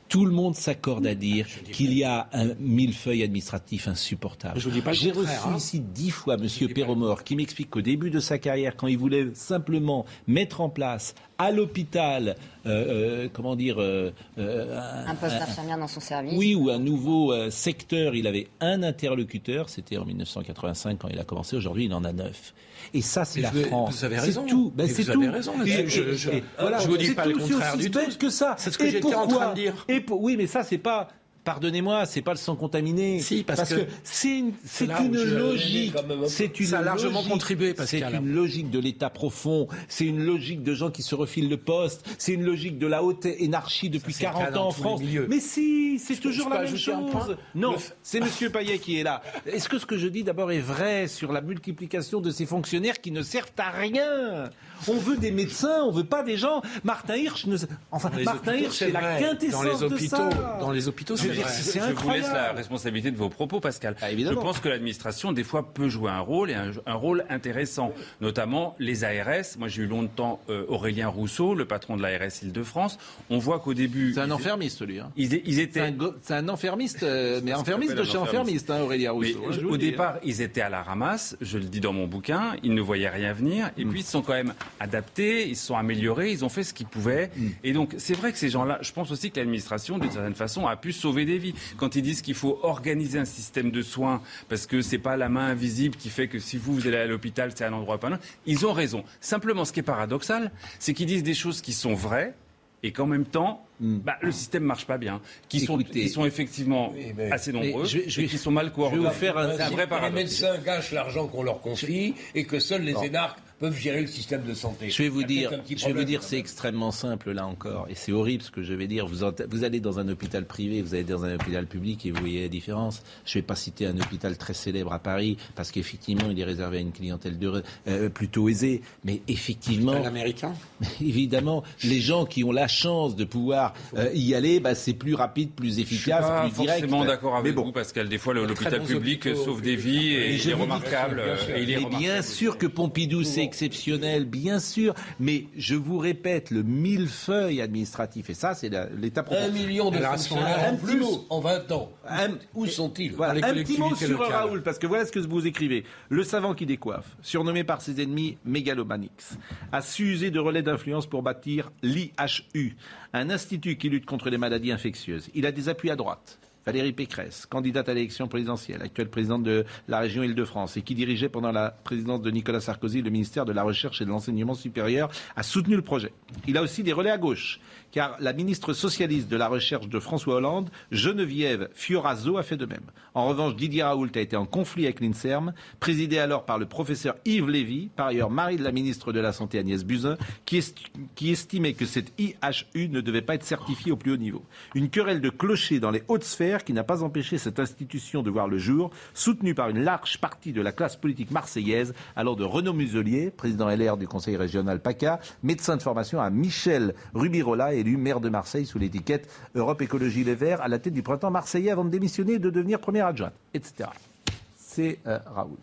Tout le monde s'accorde à dire qu'il y a un millefeuille administratif insupportable. J'ai reçu hein. ici dix fois M. Perromort qui m'explique qu'au début de sa carrière, quand il voulait simplement mettre en place à l'hôpital, euh, euh, comment dire, euh, un poste d'infirmière dans son service. Oui, ou un nouveau secteur. Il avait un interlocuteur. C'était en 1985 quand il a commencé. Aujourd'hui, il en a neuf. Et ça, c'est la France. Vous avez raison. C'est tout. Ben, c'est vous tout. avez raison. Et, je, je, et, voilà, je vous dis pas le contraire du tout. que ça. C'est ce que j'étais en train de dire. Et pour, oui, mais ça, c'est pas pardonnez-moi, c'est pas le sang contaminé. Si, parce, que, c'est une, c'est une logique. C'est une ça a largement logique, contribué, C'est une logique de l'État profond. C'est une logique de gens qui se refilent le poste. C'est une logique de la haute énarchie depuis ça, 40 ans en France. Mais si, c'est toujours la même chose. Non, c'est Monsieur Payet qui est là. Est-ce que ce que je dis d'abord est vrai sur la multiplication de ces fonctionnaires qui ne servent à rien? On veut des médecins, on veut pas des gens. Martin Hirsch, ne... enfin Martin Hirsch, c'est la quintessence dans les hôpitaux, de ça. Dans les hôpitaux, c'est je vous laisse la responsabilité de vos propos, Pascal. Ah, je pense que l'administration, des fois, peut jouer un rôle et un, un rôle intéressant, notamment les ARS. Moi, j'ai eu longtemps euh, Aurélien Rousseau, le patron de l'ARS Île-de-France. On voit qu'au début. C'est un enfermiste, lui. Hein. Ils, ils, étaient. C'est un, un, enfermiste, euh, mais enfermiste de chez enfermiste, hein, Aurélien Rousseau. Mais, hein, au départ, ils étaient à la ramasse, je le dis dans mon bouquin, ils ne voyaient rien venir, et mm. puis ils se sont quand même adaptés, ils se sont améliorés, ils ont fait ce qu'ils pouvaient. Mm. Et donc, c'est vrai que ces gens-là, je pense aussi que l'administration, d'une certaine façon, a pu sauver des vies. Quand ils disent qu'il faut organiser un système de soins parce que c'est pas la main invisible qui fait que si vous, vous allez à l'hôpital, c'est un endroit pas loin. Ils ont raison. Simplement, ce qui est paradoxal, c'est qu'ils disent des choses qui sont vraies et qu'en même temps, mm. bah, le système marche pas bien, qui sont, qui sont effectivement mais, assez nombreux, je, je, et qui sont mal coordonnés. Je vais vous faire un, un vrai paradoxe. Les médecins gâchent l'argent qu'on leur confie et que seuls les non. énarques peuvent gérer le système de santé. Je vais vous dire, je vais vous dire, c'est extrêmement simple là encore, et c'est horrible ce que je vais dire. Vous, vous, allez dans un hôpital privé, vous allez dans un hôpital public et vous voyez la différence. Je ne vais pas citer un hôpital très célèbre à Paris parce qu'effectivement, il est réservé à une clientèle de, euh, plutôt aisée, mais effectivement, américain? Évidemment, les gens qui ont la chance de pouvoir euh, y aller, bah, c'est plus rapide, plus efficace, plus direct. Je suis forcément d'accord avec bon. vous, Pascal. Des fois, l'hôpital public sauve des vies et, et il est remarquable. Et il est remarquable. bien sûr que Pompidou, c'est exceptionnel, bien sûr, mais je vous répète, le millefeuille administratif, et ça, c'est l'état profond. Un million de fonctionnaires en plus en 20 ans. Un, Où sont-ils voilà, Un petit mot sur locales. Raoul, parce que voilà ce que vous écrivez. Le savant qui décoiffe, surnommé par ses ennemis Megalomanix, a su user de relais d'influence pour bâtir l'IHU, un institut qui lutte contre les maladies infectieuses. Il a des appuis à droite Valérie Pécresse, candidate à l'élection présidentielle, actuelle présidente de la région Île-de-France et qui dirigeait pendant la présidence de Nicolas Sarkozy le ministère de la Recherche et de l'Enseignement supérieur, a soutenu le projet. Il a aussi des relais à gauche, car la ministre socialiste de la Recherche de François Hollande, Geneviève Fioraso, a fait de même. En revanche, Didier Raoult a été en conflit avec l'INSERM, présidé alors par le professeur Yves Lévy, par ailleurs mari de la ministre de la Santé Agnès Buzyn, qui, est, qui estimait que cette IHU ne devait pas être certifiée au plus haut niveau. Une querelle de clocher dans les hautes sphères qui n'a pas empêché cette institution de voir le jour, soutenue par une large partie de la classe politique marseillaise, alors de Renaud Muselier, président LR du Conseil régional PACA, médecin de formation à Michel Rubirola, élu maire de Marseille sous l'étiquette Europe Écologie Les Verts, à la tête du printemps marseillais avant de démissionner et de devenir première adjointe, etc. C'est euh, Raoult.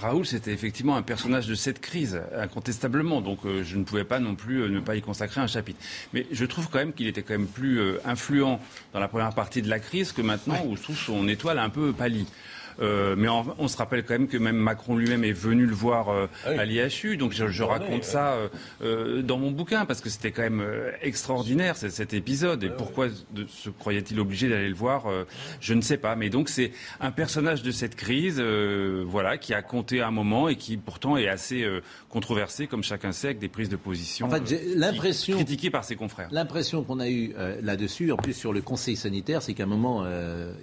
Raoul, c'était effectivement un personnage de cette crise, incontestablement. Donc, euh, je ne pouvais pas non plus euh, ne pas y consacrer un chapitre. Mais je trouve quand même qu'il était quand même plus euh, influent dans la première partie de la crise que maintenant, où je trouve son étoile a un peu pâli. Euh, mais on, on, se rappelle quand même que même Macron lui-même est venu le voir euh, oui. à l'IHU. Donc je, je raconte ça euh, dans mon bouquin parce que c'était quand même extraordinaire cet épisode. Et pourquoi de, se croyait-il obligé d'aller le voir Je ne sais pas. Mais donc c'est un personnage de cette crise, voilà, qui a compté un moment et qui pourtant est assez controversé, comme chacun sait, avec des prises de position en fait, j'ai l'impression critiquées par ses confrères. L'impression qu'on a eue là-dessus, en plus sur le Conseil sanitaire, c'est qu'à un moment,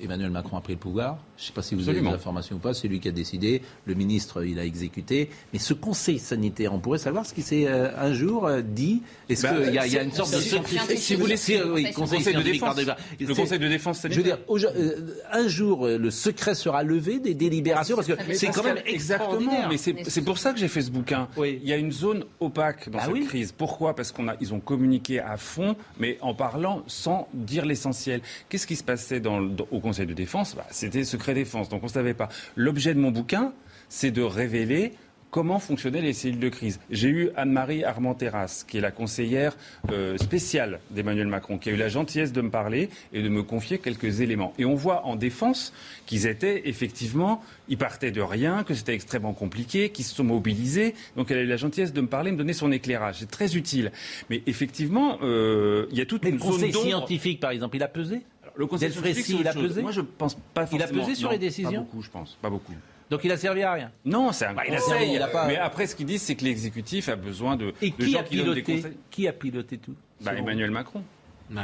Emmanuel Macron a pris le pouvoir. Je ne sais pas si vous Absolument. avez des informations ou pas. C'est lui qui a décidé. Le ministre, il a exécuté. Mais ce Conseil sanitaire, on pourrait savoir ce qui s'est euh, un jour euh, dit? Est-ce bah, qu'il y, y, a une sorte de Si vous voulez, si, oui, conseil, conseil de défense. Le Conseil de défense sanitaire. Je veux dire, euh, un jour, le secret sera levé des délibérations parce que c'est quand même exactement. Mais c'est pour ça que j'ai fait ce bouquin. Oui. Il y a une zone opaque dans Ah cette oui. crise. Pourquoi? Parce qu'on a, ils ont communiqué à fond, mais en parlant sans dire l'essentiel. Qu'est-ce qui se passait dans, dans, au Conseil de défense? Bah, C'était secret défense, donc on ne savait pas. L'objet de mon bouquin, c'est de révéler comment fonctionnaient les cellules de crise. J'ai eu Anne-Marie Armenteras, qui est la conseillère euh, spéciale d'Emmanuel Macron, qui a eu la gentillesse de me parler et de me confier quelques éléments. Et on voit en défense qu'ils étaient effectivement, ils partaient de rien, que c'était extrêmement compliqué, qu'ils se sont mobilisés. Donc elle a eu la gentillesse de me parler, me donner son éclairage. C'est très utile. Mais effectivement, euh, il y a toute Mais une zone d'ombre. scientifique, par exemple, il a pesé? Le conseil Delfrécy, il a pesé Moi, je pense pas Il a forcément. pesé sur Non, les décisions Pas beaucoup, je pense. Pas beaucoup. Donc il a servi à rien. Non, c'est un Bah, il a conseil. servi, il a pas- Mais après, ce qu'ils disent, c'est que l'exécutif a besoin de, Et de qui gens a, qui donnent des piloté, conseils. qui a piloté tout Bah, Emmanuel Macron. vous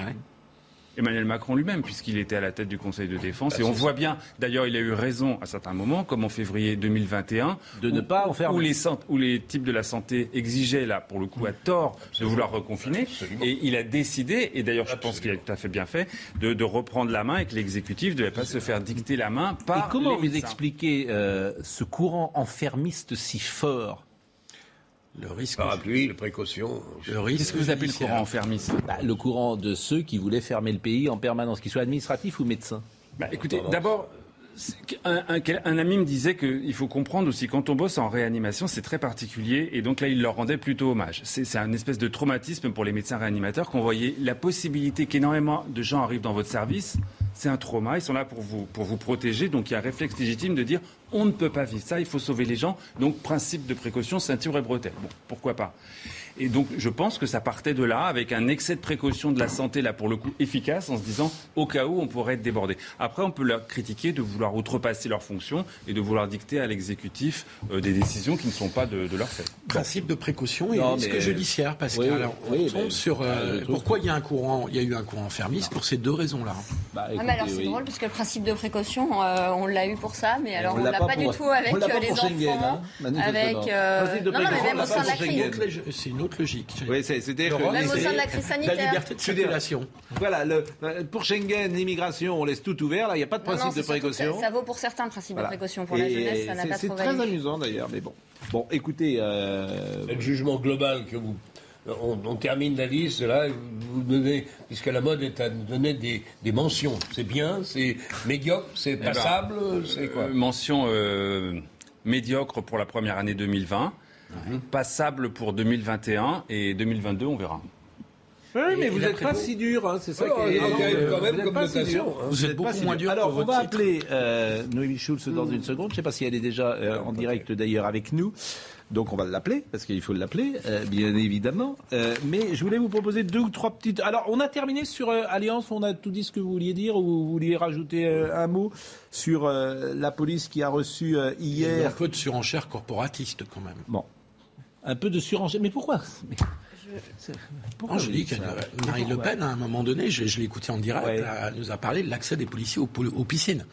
Emmanuel Macron lui-même, puisqu'il était à la tête du Conseil de défense. Bah, et on voit bien, d'ailleurs, il a eu raison à certains moments, comme en février 2021, De ne pas enfermer. Où les, où les types de la santé exigeaient, là, pour le coup, à tort, de vouloir reconfiner. Et il a décidé, et d'ailleurs, je pense qu'il a tout à fait bien fait, de, de reprendre la main et que l'exécutif ne devait pas se faire dicter la main par Et comment les vous expliquez euh, ce courant enfermiste si fort Le risque. Parapluie, les précautions. Le risque. Qu'est-ce que vous appelez le courant enfermiste? Bah, Le courant de ceux qui voulaient fermer le pays en permanence, qu'ils soient administratifs ou médecins. Bah, écoutez, d'abord, un, un- un ami me disait qu'il faut comprendre aussi, quand on bosse en réanimation, c'est très particulier. Et donc là, il leur rendait plutôt hommage. C'est c'est un espèce de traumatisme pour les médecins réanimateurs qu'on voyait la possibilité qu'énormément de gens arrivent dans votre service. C'est un trauma. Ils sont là pour vous, pour vous protéger. Donc il y a un réflexe légitime de dire on ne peut pas vivre ça, il faut sauver les gens. Donc principe de précaution, ceinture et bretelles. Bon, pourquoi pas et donc, je pense que ça partait de là, avec un excès de précaution de la santé, là, pour le coup, efficace, en se disant, au cas où, on pourrait être débordé. Après, on peut leur critiquer de vouloir outrepasser leurs fonctions et de vouloir dicter à l'exécutif euh, des décisions qui ne sont pas de, de leur fait. Principe de précaution et Non, risque mais- judiciaire, parce Oui, que oui, alors, on oui, tombe mais- sur euh, Ah, pourquoi il y a un courant, il y a eu un courant enfermiste pour ces deux raisons-là. Bah, Ah, mais alors c'est drôle parce que le principe de précaution, euh, on l'a eu pour ça, mais alors on, l'a pas, du pour- tout avec l'a euh, pas les enfants, Schengen, hein, avec euh, Principe non, non, mais même au l'a sein pas de la crise. C'est une autre logique. Oui, c'est- c'était L'Europe, Même au c'est sein de la crise La sanitaire. liberté de circulation. Voilà, le- euh, pour Schengen, l'immigration, on laisse tout ouvert. Là, il n'y a pas de Non, non, principe c'est de précaution. Ça, ça vaut pour certains principes Voilà. de précaution. Pour la jeunesse, ça n'a c'est- pas C'est trop très valu. amusant d'ailleurs, mais bon. Bon, écoutez, Le jugement global que vous. On, on termine la liste, là, vous donnez, puisque la mode est à donner des, des mentions. C'est bien, c'est médiocre, c'est Eh ben, passable, c'est quoi Euh, mention euh, médiocre pour la première année 2020, Mhm. passable pour 2021 et 2022, on verra. Oui, mais Et vous n'êtes pas si dur, hein, c'est ça Oh, qui est. il y a quand même- euh, quand même vous êtes comme si dur. hein. Vous êtes beaucoup si moins dur Alors, on votre va titre. appeler euh, Noémie Schulz dans une seconde. Je ne sais pas si elle est déjà euh, en direct d'ailleurs avec nous. Donc on va l'appeler, parce qu'il faut l'appeler, euh, bien évidemment. Euh, mais je voulais vous proposer deux ou trois petites... Alors on a terminé sur euh, Alliance, on a tout dit ce que vous vouliez dire, ou vous vouliez rajouter euh, un mot sur euh, la police qui a reçu euh, Il y a hier... un peu de surenchère corporatiste quand même. Bon. Un peu de surenchère. Mais pourquoi? Mais- Non, je dis que Marine Le Pen, à un moment donné, je, je l'ai écouté en direct, Ouais. elle nous a parlé de l'accès des policiers aux, pol- aux piscines.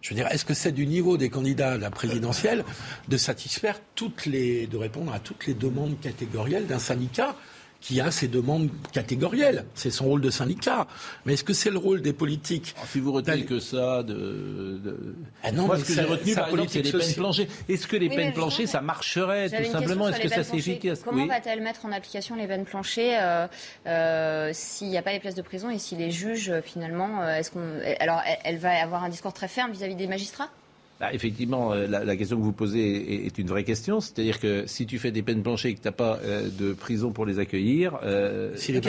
Je veux dire, est-ce que c'est du niveau des candidats à la présidentielle de satisfaire toutes les, de répondre à toutes les demandes catégorielles d'un syndicat qui a ses demandes catégorielles C'est son rôle de syndicat. Mais est-ce que c'est le rôle des politiques Si vous retenez que ça, de, de- Ah non, moi mais ce que j'ai retenu, sa par exemple, c'est politique les peines planchées. Est-ce que les Oui, peines planchées, ça marcherait tout simplement Est-ce que ça c'est efficace Comment Oui. va-t-elle mettre en application les peines planchées euh, euh, s'il n'y a pas les places de prison et si les juges, euh, finalement, euh, est-ce qu'on, alors elle, elle va avoir un discours très ferme vis-à-vis des magistrats? Bah, effectivement, euh, la, la question que vous posez est, est une vraie question. C'est-à-dire que si tu fais des peines planchées et que tu n'as pas euh, de prison pour les accueillir, euh, Si les pas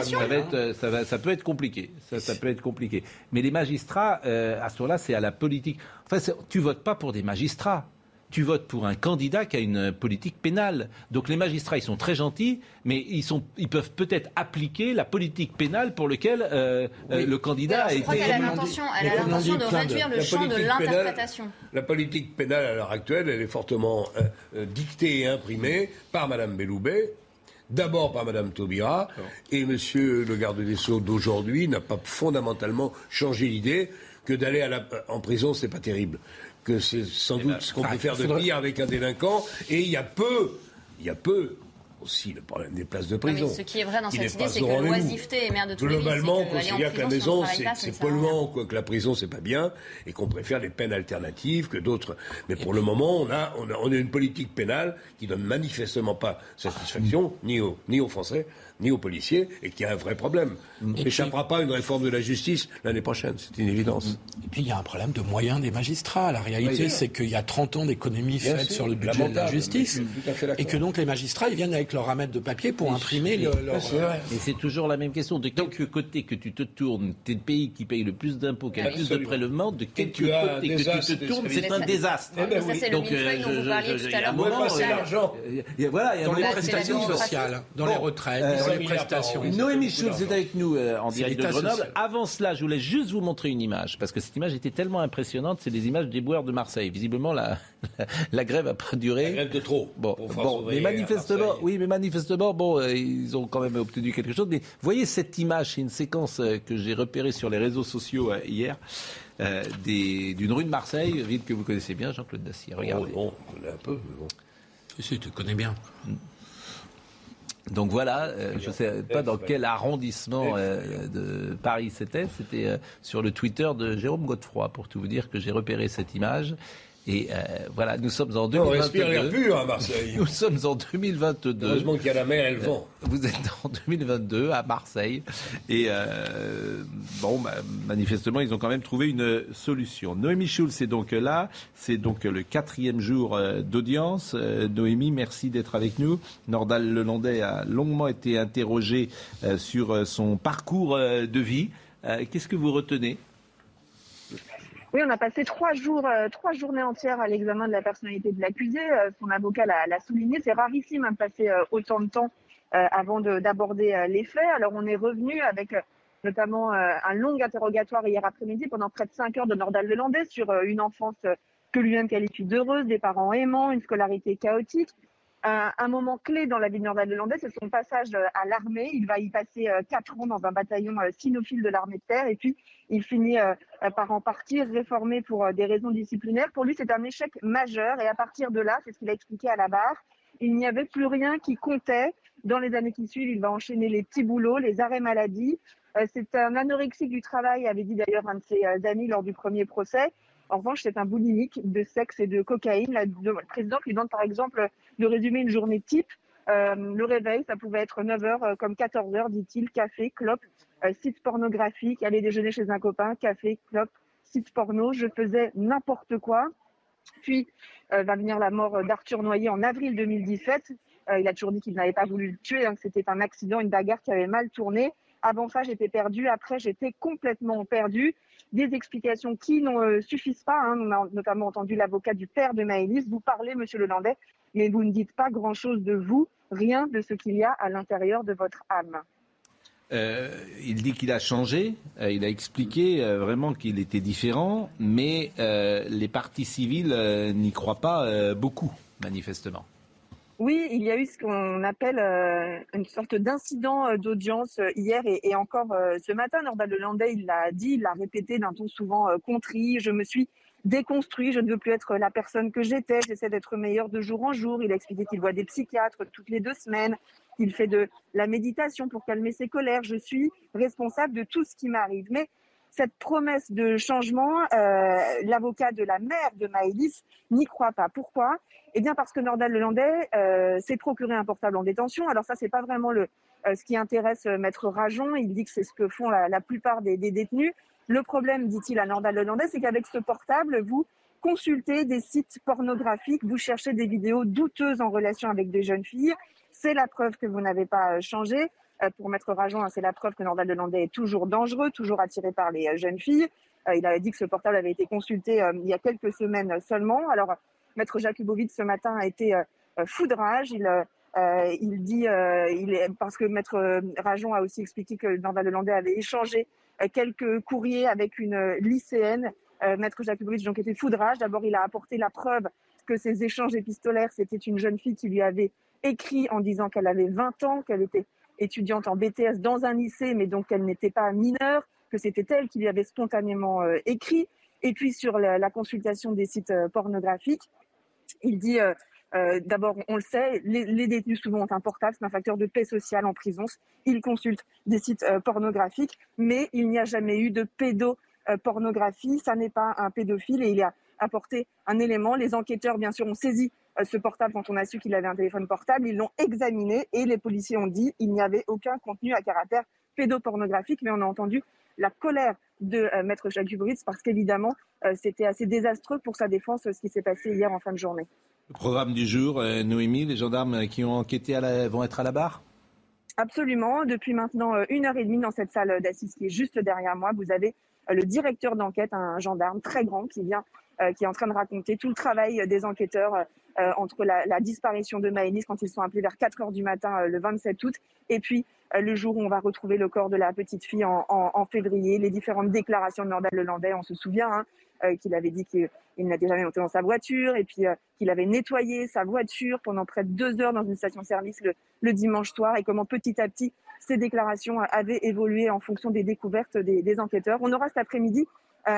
pas ça, va moyens, être, ça, va- ça peut être compliqué. Ça, ça peut être compliqué. Mais les magistrats, euh, à ce moment-là, c'est à la politique. Enfin, tu votes pas pour des magistrats. Tu votes pour un candidat qui a une politique pénale. Donc les magistrats, ils sont très gentils, mais ils, sont, ils peuvent peut-être appliquer la politique pénale pour laquelle euh, euh, le candidat Alors, a je crois été qu'elle a élu. l'intention, elle a de réduire le la champ de politique pénale- l'interprétation. La politique pénale à l'heure actuelle, elle est fortement euh, dictée et imprimée par Madame Belloubet. D'abord par Madame Taubira et Monsieur le garde des Sceaux d'aujourd'hui n'a pas fondamentalement changé l'idée que d'aller en prison c'est pas terrible, que c'est sans doute ben, ce qu'on ah, peut faire de faudrait- pire avec un délinquant et il y a peu, il y a peu aussi le problème des places de mais prison. ce qui est vrai dans cette idée, c'est que l'oisiveté est mère de tous les vices. Globalement, on considère que la maison, c'est polluant, quoi, que la prison, c'est pas bien, et qu'on préfère des peines alternatives que d'autres. Mais pour le moment, on a, on a, on a une politique pénale qui donne manifestement pas satisfaction, ni aux, ni aux Français, ni aux policiers, et qui a un vrai problème. On n'échappera pas à une réforme de la justice l'année prochaine, c'est une évidence. Et puis il y a un problème de moyens des magistrats. La réalité, Oui, c'est qu'il y a 30 ans d'économies faites sur le budget de la justice. Et que donc les magistrats, ils viennent avec leur ramette de papier pour imprimer le- leur. Et c'est toujours la même question. De quelque côté que tu te tournes, t'es le pays qui paye le plus d'impôts, qui a le plus de prélèvements, de un côté que tu te tournes, c'est un désastre. Oui. Donc, vous je- parliez tout il y à a l'heure. y voilà, il y a Dans les prestations sociales, dans les retraites, euh, dans 100 les prestations. Noémie Schulz est avec nous euh, en direct de Grenoble. social. Avant cela, je voulais juste vous montrer une image, parce que cette image était tellement impressionnante, c'est des images des boueurs de Marseille. Visiblement, la, (laughs) la grève a pas duré. La grève de trop. Bon, bon mais manifestement, oui, mais manifestement, bon, euh, ils ont quand même obtenu quelque chose. Mais voyez cette image, c'est une séquence euh, que j'ai repérée sur les réseaux sociaux euh, hier, euh, d'une rue de Marseille, ville que vous connaissez bien, Jean-Claude Dacier. Regardez. Oh, non, on connaît un peu, mais bon. Si, si, tu connais bien. Donc voilà, euh, je ne sais pas dans quel arrondissement euh, de Paris c'était. C'était euh, sur le Twitter de Jérôme Godefroy, pour tout vous dire que j'ai repéré cette image. Et euh, voilà, nous sommes en On respire l'air 2022. pur à Marseille. Nous sommes en 2022. Heureusement qu'il y a la mer et le vent. Vous êtes en 2022 à Marseille et euh, bon, bah, manifestement, ils ont quand même trouvé une solution. Noémie Schulz est donc là. C'est donc le quatrième jour euh, d'audience. Euh, Noémie, merci d'être avec nous. Nordal Lelandais a longuement été interrogé euh, sur euh, son parcours euh, de vie. Euh, Qu'est-ce que vous retenez Oui, on a passé trois jours, euh, trois journées entières à l'examen de la personnalité de l'accusé. Euh, son avocat l'a souligné. C'est rarissime hein, de passer euh, autant de temps avant de- d'aborder les faits. Alors, on est revenu avec notamment un long interrogatoire hier après-midi pendant près de cinq heures de Nordal Lelandais sur une enfance que lui-même qualifie d'heureuse, des parents aimants, une scolarité chaotique. Un, un moment clé dans la vie de Nordal Lelandais, c'est son passage euh, à l'armée. Il va y passer euh, quatre ans dans un bataillon euh, cynophile de l'armée de terre et puis il finit par en partir réformé pour des raisons disciplinaires. Pour lui, c'est un échec majeur et à partir de là, c'est ce qu'il a expliqué à la barre, il n'y avait plus rien qui comptait. Dans les années qui suivent, il va enchaîner les petits boulots, les arrêts maladie. C'est un anorexique du travail, avait dit d'ailleurs un de ses amis lors du premier procès. En revanche, c'est un boulimique de sexe et de cocaïne. La- le président lui demande par exemple de résumer une journée type. Euh, le réveil, ça pouvait être 9h comme 14h, dit-il, café, clope, euh, site pornographique, aller déjeuner chez un copain, café, clope, site porno. Je faisais n'importe quoi. Puis euh, va venir la mort d'Arthur Noyer en avril 2017. Euh, il a toujours dit qu'il n'avait pas voulu le tuer, hein, que c'était un accident, une bagarre qui avait mal tourné. Avant ça, j'étais perdu. Après, j'étais complètement perdu. Des explications qui ne suffisent pas. hein. On a notamment entendu l'avocat du père de Maëlys vous parler, Monsieur Lelandais, mais vous ne dites pas grand-chose de vous, rien de ce qu'il y a à l'intérieur de votre âme. Euh, il dit qu'il a changé, euh, il a expliqué euh, vraiment qu'il était différent, mais les partis civils n'y croient pas beaucoup, manifestement. Oui, il y a eu ce qu'on appelle une sorte d'incident d'audience hier et, encore ce matin. Nordal Lelandais, il l'a dit, il l'a répété d'un ton souvent contrit. Je me suis déconstruit, je ne veux plus être la personne que j'étais, j'essaie d'être meilleur de jour en jour. Il a expliqué qu'il voit des psychiatres toutes les deux semaines, qu'il fait de la méditation pour calmer ses colères. Je suis responsable de tout ce qui m'arrive. Mais cette promesse de changement, euh, l'avocat de la mère de Maëlys n'y croit pas. Pourquoi? Eh bien parce que Nordal Lelandais euh, s'est procuré un portable en détention. Alors ça, c'est pas vraiment le, euh, ce qui intéresse Maître Rajon. Il dit que c'est ce que font la, plupart des, des, détenus. Le problème, dit-il à Nordal Lelandais, c'est qu'avec ce portable, vous consultez des sites pornographiques, vous cherchez des vidéos douteuses en relation avec des jeunes filles. C'est la preuve que vous n'avez pas euh, changé. Euh, pour Maître Rajon, hein, c'est la preuve que Nordal Lelandais est toujours dangereux, toujours attiré par les euh, jeunes filles. Il avait dit que ce portable avait été consulté il y a quelques semaines seulement. Alors, Maître Jakubowicz, ce matin, a été foudrage. Il, il dit, parce que Maître Rajon a aussi expliqué que Nordal Lelandais avait échangé euh, quelques courriers avec une lycéenne, euh, Maître Jakubowicz, donc était foudrage. D'abord, il a apporté la preuve que ces échanges épistolaires, c'était une jeune fille qui lui avait écrit en disant qu'elle avait 20 ans, qu'elle était étudiante en BTS dans un lycée, mais donc qu'elle n'était pas mineure, que c'était elle qui lui avait spontanément euh, écrit. Et puis sur la, consultation des sites pornographiques, il dit euh, d'abord, on le sait, les, détenus souvent ont un portable, c'est un facteur de paix sociale en prison. Ils consultent des sites euh, pornographiques, mais il n'y a jamais eu de pédopornographie. Ça n'est pas un pédophile et il a apporté un élément. Les enquêteurs, bien sûr, ont saisi euh, ce portable quand on a su qu'il avait un téléphone portable. Ils l'ont examiné et les policiers ont dit qu'il n'y avait aucun contenu à caractère pédopornographique, mais on a entendu la colère de Maître Jacques Dubritz parce qu'évidemment, c'était assez désastreux pour sa défense ce qui s'est passé hier en fin de journée. Le programme du jour, euh, Noémie, les gendarmes qui ont enquêté vont être à la barre? Absolument. Depuis maintenant euh, une heure et demie dans cette salle d'assises qui est juste derrière moi, vous avez euh, le directeur d'enquête, un gendarme très grand qui vient, qui est en train de raconter tout le travail des enquêteurs entre la, disparition de Maëlys quand ils sont appelés vers 4 heures du matin le 27 août et puis le jour où on va retrouver le corps de la petite fille en, février, les différentes déclarations de Nordal Lelandais, on se souvient, hein, euh, qu'il avait dit qu'il n'était jamais monté dans sa voiture et puis euh, qu'il avait nettoyé sa voiture pendant près de deux heures dans une station-service le, dimanche soir et comment petit à petit ces déclarations avaient évolué en fonction des découvertes des, enquêteurs. On aura cet après-midi euh,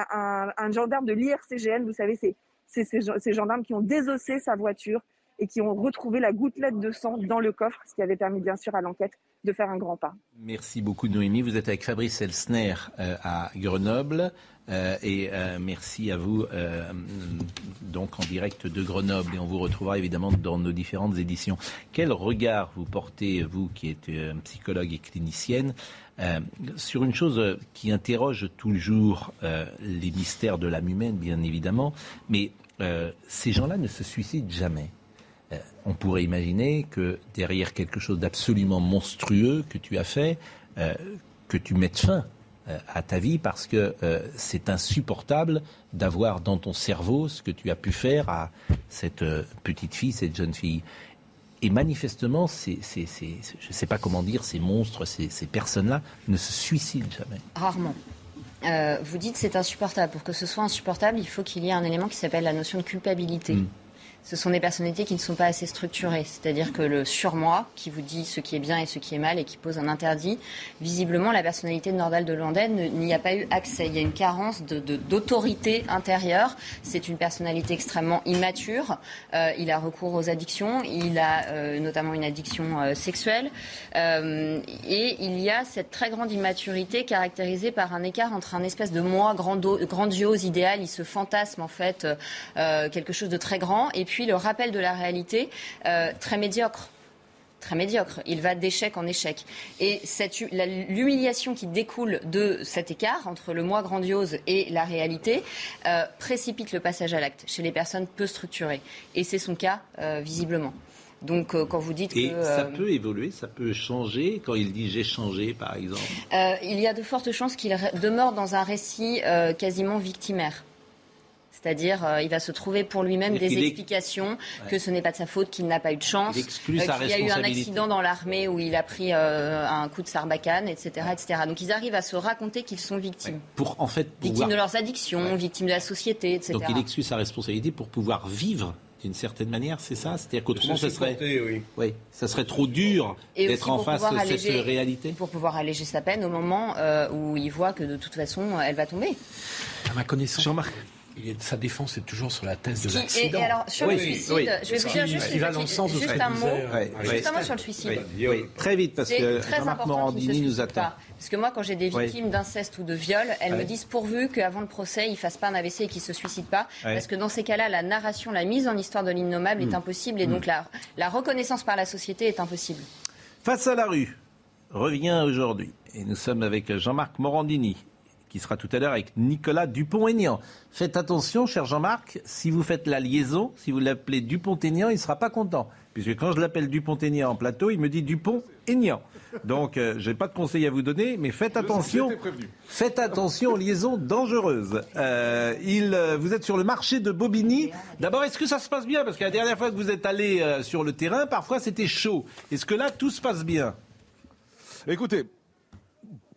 un, gendarme de l'IRCGN, vous savez, c'est ces gendarmes qui ont désossé sa voiture et qui ont retrouvé la gouttelette de sang dans le coffre, ce qui avait permis bien sûr à l'enquête de faire un grand pas. Merci beaucoup Noémie. Vous êtes avec Fabrice Elsner à Grenoble. Euh, et euh, merci à vous, euh, donc en direct de Grenoble. Et on vous retrouvera évidemment dans nos différentes éditions. Quel regard vous portez, vous qui êtes psychologue et clinicienne, sur une chose qui interroge toujours les mystères de l'âme humaine, bien évidemment, mais ces gens-là ne se suicident jamais. On pourrait imaginer que derrière quelque chose d'absolument monstrueux que tu as fait, que tu mettes fin euh, à ta vie parce que euh, c'est insupportable d'avoir dans ton cerveau ce que tu as pu faire à cette euh, petite fille, cette jeune fille. Et manifestement, je ne sais pas comment dire, ces monstres, ces, personnes-là ne se suicident jamais. Rarement. vous dites c'est insupportable. Pour que ce soit insupportable, il faut qu'il y ait un élément qui s'appelle la notion de culpabilité. Mm ce sont des personnalités qui ne sont pas assez structurées. C'est-à-dire que le surmoi, qui vous dit ce qui est bien et ce qui est mal et qui pose un interdit, visiblement, la personnalité de Nordal de Landais n'y a pas eu accès. Il y a une carence d'autorité intérieure. C'est une personnalité extrêmement immature. Euh, il a recours aux addictions. Il a euh, notamment une addiction euh, sexuelle. et il y a cette très grande immaturité caractérisée par un écart entre un espèce de moi grandiose, idéal. Il se fantasme en fait quelque chose de très grand. Le rappel de la réalité euh, très médiocre très médiocre. Il va d'échec en échec. Et l'humiliation qui découle de cet écart entre le moi grandiose et la réalité euh, précipite le passage à l'acte chez les personnes peu structurées. Et c'est son cas, euh, visiblement. Donc, quand vous dites et ça peut évoluer, ça peut changer. Quand il dit j'ai changé, par exemple? il y a de fortes chances qu'il demeure dans un récit quasiment victimaire. C'est-à-dire, euh, il va se trouver pour lui-même des est- explications que ce n'est pas de sa faute, qu'il n'a pas eu de chance, euh, qu'il y a eu un accident dans l'armée où il a pris euh, un coup de sarbacane, etc., etc. Donc ils arrivent à se raconter qu'ils sont victimes. Pour en fait Victimes de leurs addictions, victimes de la société, etc. Donc il exclut sa responsabilité pour pouvoir vivre d'une certaine manière, c'est ça? C'est-à-dire qu'autrement, ça serait, oui. ça serait trop dur d'être en face de cette réalité. Pour pouvoir alléger sa peine au moment euh, où il voit que de toute façon, elle va tomber. À ma connaissance, est- sa défense est toujours sur la thèse de et- l'accident. et alors, sur le suicide, je vais vous dire juste va dans le sens juste un mot. euh, Juste un mot Estelle. sur le suicide. Oui, oui. Très vite, parce que très Jean-Marc important Morandini nous attend. pas. Parce que moi, quand j'ai des Oui. victimes d'inceste ou de viol, elles me disent pourvu qu'avant le procès, ils ne fassent pas un AVC et qu'ils ne se suicident pas. Ouais. Parce que dans ces cas-là, la narration, la mise en histoire de l'innommable Mm. est impossible et donc la, la reconnaissance par la société est impossible. Face à la rue revient aujourd'hui. Et nous sommes avec Jean-Marc Morandini, qui sera tout à l'heure avec Nicolas Dupont-Aignan. Faites attention, cher Jean-Marc, si vous faites la liaison, si vous l'appelez Dupont-Aignan, il ne sera pas content. Puisque quand je l'appelle Dupont-Aignan en plateau, il me dit Dupont-Aignan. Donc, euh, je n'ai pas de conseil à vous donner, mais faites attention. Faites attention aux liaisons dangereuses. Euh, il, euh, vous êtes sur le marché de Bobigny. D'abord, est-ce que ça se passe bien? Parce que la dernière fois que vous êtes allé sur le terrain, parfois c'était chaud. Est-ce que là, tout se passe bien? Écoutez,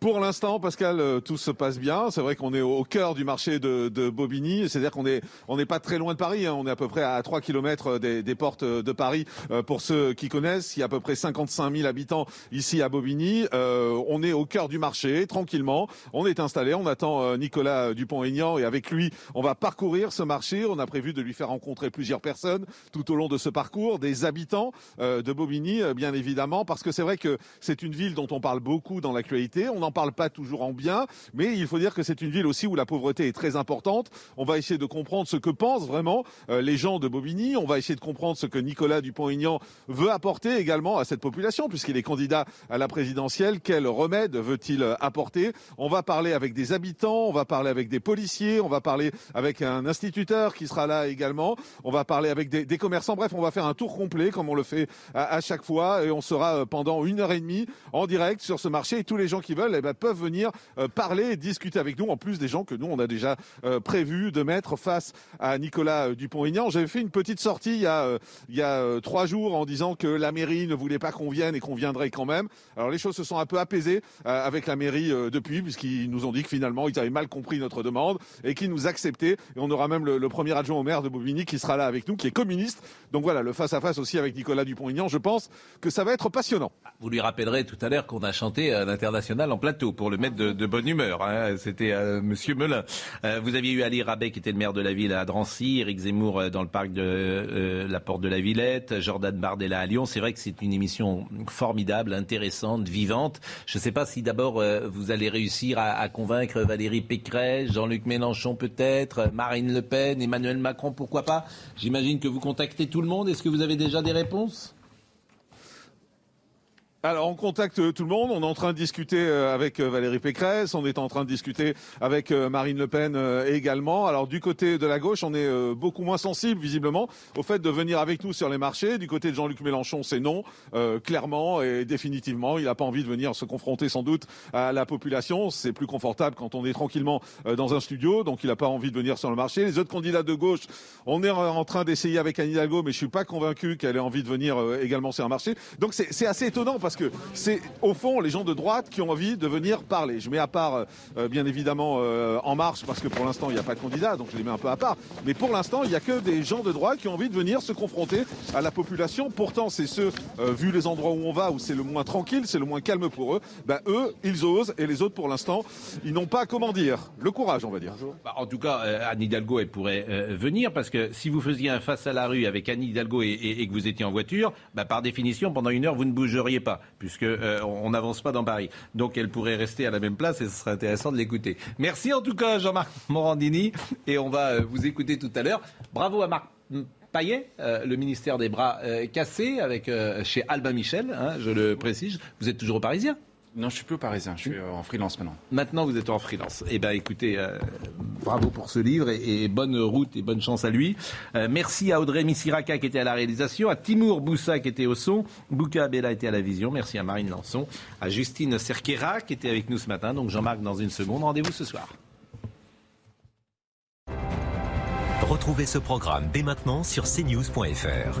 pour l'instant, Pascal, euh, tout se passe bien. C'est vrai qu'on est au cœur du marché de, de Bobigny. C'est-à-dire qu'on est, on n'est pas très loin de Paris. hein. On est à peu près à 3 kilomètres des, des portes de Paris. Euh, pour ceux qui connaissent, il y a à peu près 55 000 habitants ici à Bobigny. Euh, on est au cœur du marché, tranquillement. On est installé. On attend euh, Nicolas Dupont-Aignan et avec lui, on va parcourir ce marché. On a prévu de lui faire rencontrer plusieurs personnes tout au long de ce parcours, des habitants euh, de Bobigny, euh, bien évidemment, parce que c'est vrai que c'est une ville dont on parle beaucoup dans l'actualité. On parle pas toujours en bien, mais il faut dire que c'est une ville aussi où la pauvreté est très importante. On va essayer de comprendre ce que pensent vraiment euh, les gens de Bobigny. On va essayer de comprendre ce que Nicolas Dupont-Aignan veut apporter également à cette population, puisqu'il est candidat à la présidentielle. Quel remède veut-il apporter? On va parler avec des habitants, on va parler avec des policiers, on va parler avec un instituteur qui sera là également. On va parler avec des, des commerçants. Bref, on va faire un tour complet comme on le fait à, à chaque fois, et on sera euh, pendant une heure et demie en direct sur ce marché. Et tous les gens qui veulent eh ben, peuvent venir euh, parler et discuter avec nous, en plus des gens que nous, on a déjà euh, prévu de mettre face à Nicolas euh, Dupont-Aignan. J'avais fait une petite sortie il y a, il y a trois jours en disant que la mairie ne voulait pas qu'on vienne et qu'on viendrait quand même. Alors les choses se sont un peu apaisées avec la mairie depuis, puisqu'ils nous ont dit que finalement, ils avaient mal compris notre demande et qu'ils nous acceptaient. Et on aura même le, premier adjoint au maire de Bobigny qui sera là avec nous, qui est communiste. Donc voilà, le face-à-face aussi avec Nicolas Dupont-Aignan, je pense que ça va être passionnant. Vous lui rappellerez tout à l'heure qu'on a chanté à l'international en plateau pour le mettre de, bonne humeur. hein. C'était euh, Monsieur Melun. Euh, vous aviez eu Ali Rabet qui était le maire de la ville à Drancy, Éric Zemmour euh, dans le parc de euh, la Porte de la Villette, Jordan Bardella à Lyon. C'est vrai que c'est une émission formidable, intéressante, vivante. Je ne sais pas si d'abord vous allez réussir à, à convaincre Valérie Pécresse, Jean-Luc Mélenchon peut-être, Marine Le Pen, Emmanuel Macron, pourquoi pas. J'imagine que vous contactez tout le monde. Est-ce que vous avez déjà des réponses? Alors, on contacte euh, tout le monde. On est en train de discuter euh, avec euh, Valérie Pécresse. On est en train de discuter avec Marine Le Pen également. Alors, du côté de la gauche, on est beaucoup moins sensible, visiblement, au fait de venir avec nous sur les marchés. Du côté de Jean-Luc Mélenchon, c'est non, clairement et définitivement. Il n'a pas envie de venir se confronter, sans doute, à la population. C'est plus confortable quand on est tranquillement dans un studio. Donc, il n'a pas envie de venir sur le marché. Les autres candidats de gauche, on est en- train d'essayer avec Anne Hidalgo, mais je suis pas convaincu qu'elle ait envie de venir également sur un marché. Donc, c'est assez étonnant parce que c'est au fond les gens de droite qui ont envie de venir parler. Je mets à part, euh, bien évidemment, euh, En Marche, parce que pour l'instant, il n'y a pas de candidat, donc je les mets un peu à part. Mais pour l'instant, il n'y a que des gens de droite qui ont envie de venir se confronter à la population. Pourtant, c'est ceux, euh, vu les endroits où on va, où c'est le moins tranquille, c'est le moins calme pour eux. Ben, eux, ils osent, et les autres, pour l'instant, ils n'ont pas, comment dire, le courage, on va dire. Bah, en tout cas, euh, Anne Hidalgo, elle pourrait euh, venir parce que si vous faisiez un face à la rue avec Anne Hidalgo et que vous étiez en voiture, bah, par définition, pendant une heure, vous ne bougeriez pas puisque euh, n'avance pas dans Paris. Donc, elle pourrait rester à la même place et ce serait intéressant de l'écouter. Merci en tout cas, Jean-Marc Morandini, et on va euh, vous écouter tout à l'heure. Bravo à Marc. Payet, euh, le ministère des bras euh, cassés avec chez Albin Michel, hein, je le précise. Vous êtes toujours parisien? Non, je suis plus au parisien, je suis euh, en freelance maintenant. Maintenant, vous êtes en freelance. Eh bien, écoutez, euh, bravo pour ce livre et, et bonne route et bonne chance à lui. Euh, merci à Audrey Missiraka qui était à la réalisation, à Timour Boussa qui était au son, Bouka Abella était à la vision. Merci à Marine Lançon, à Justine Cerquera qui était avec nous ce matin. Donc Jean-Marc dans une seconde. Rendez-vous ce soir. Retrouvez ce programme dès maintenant sur cnews.fr.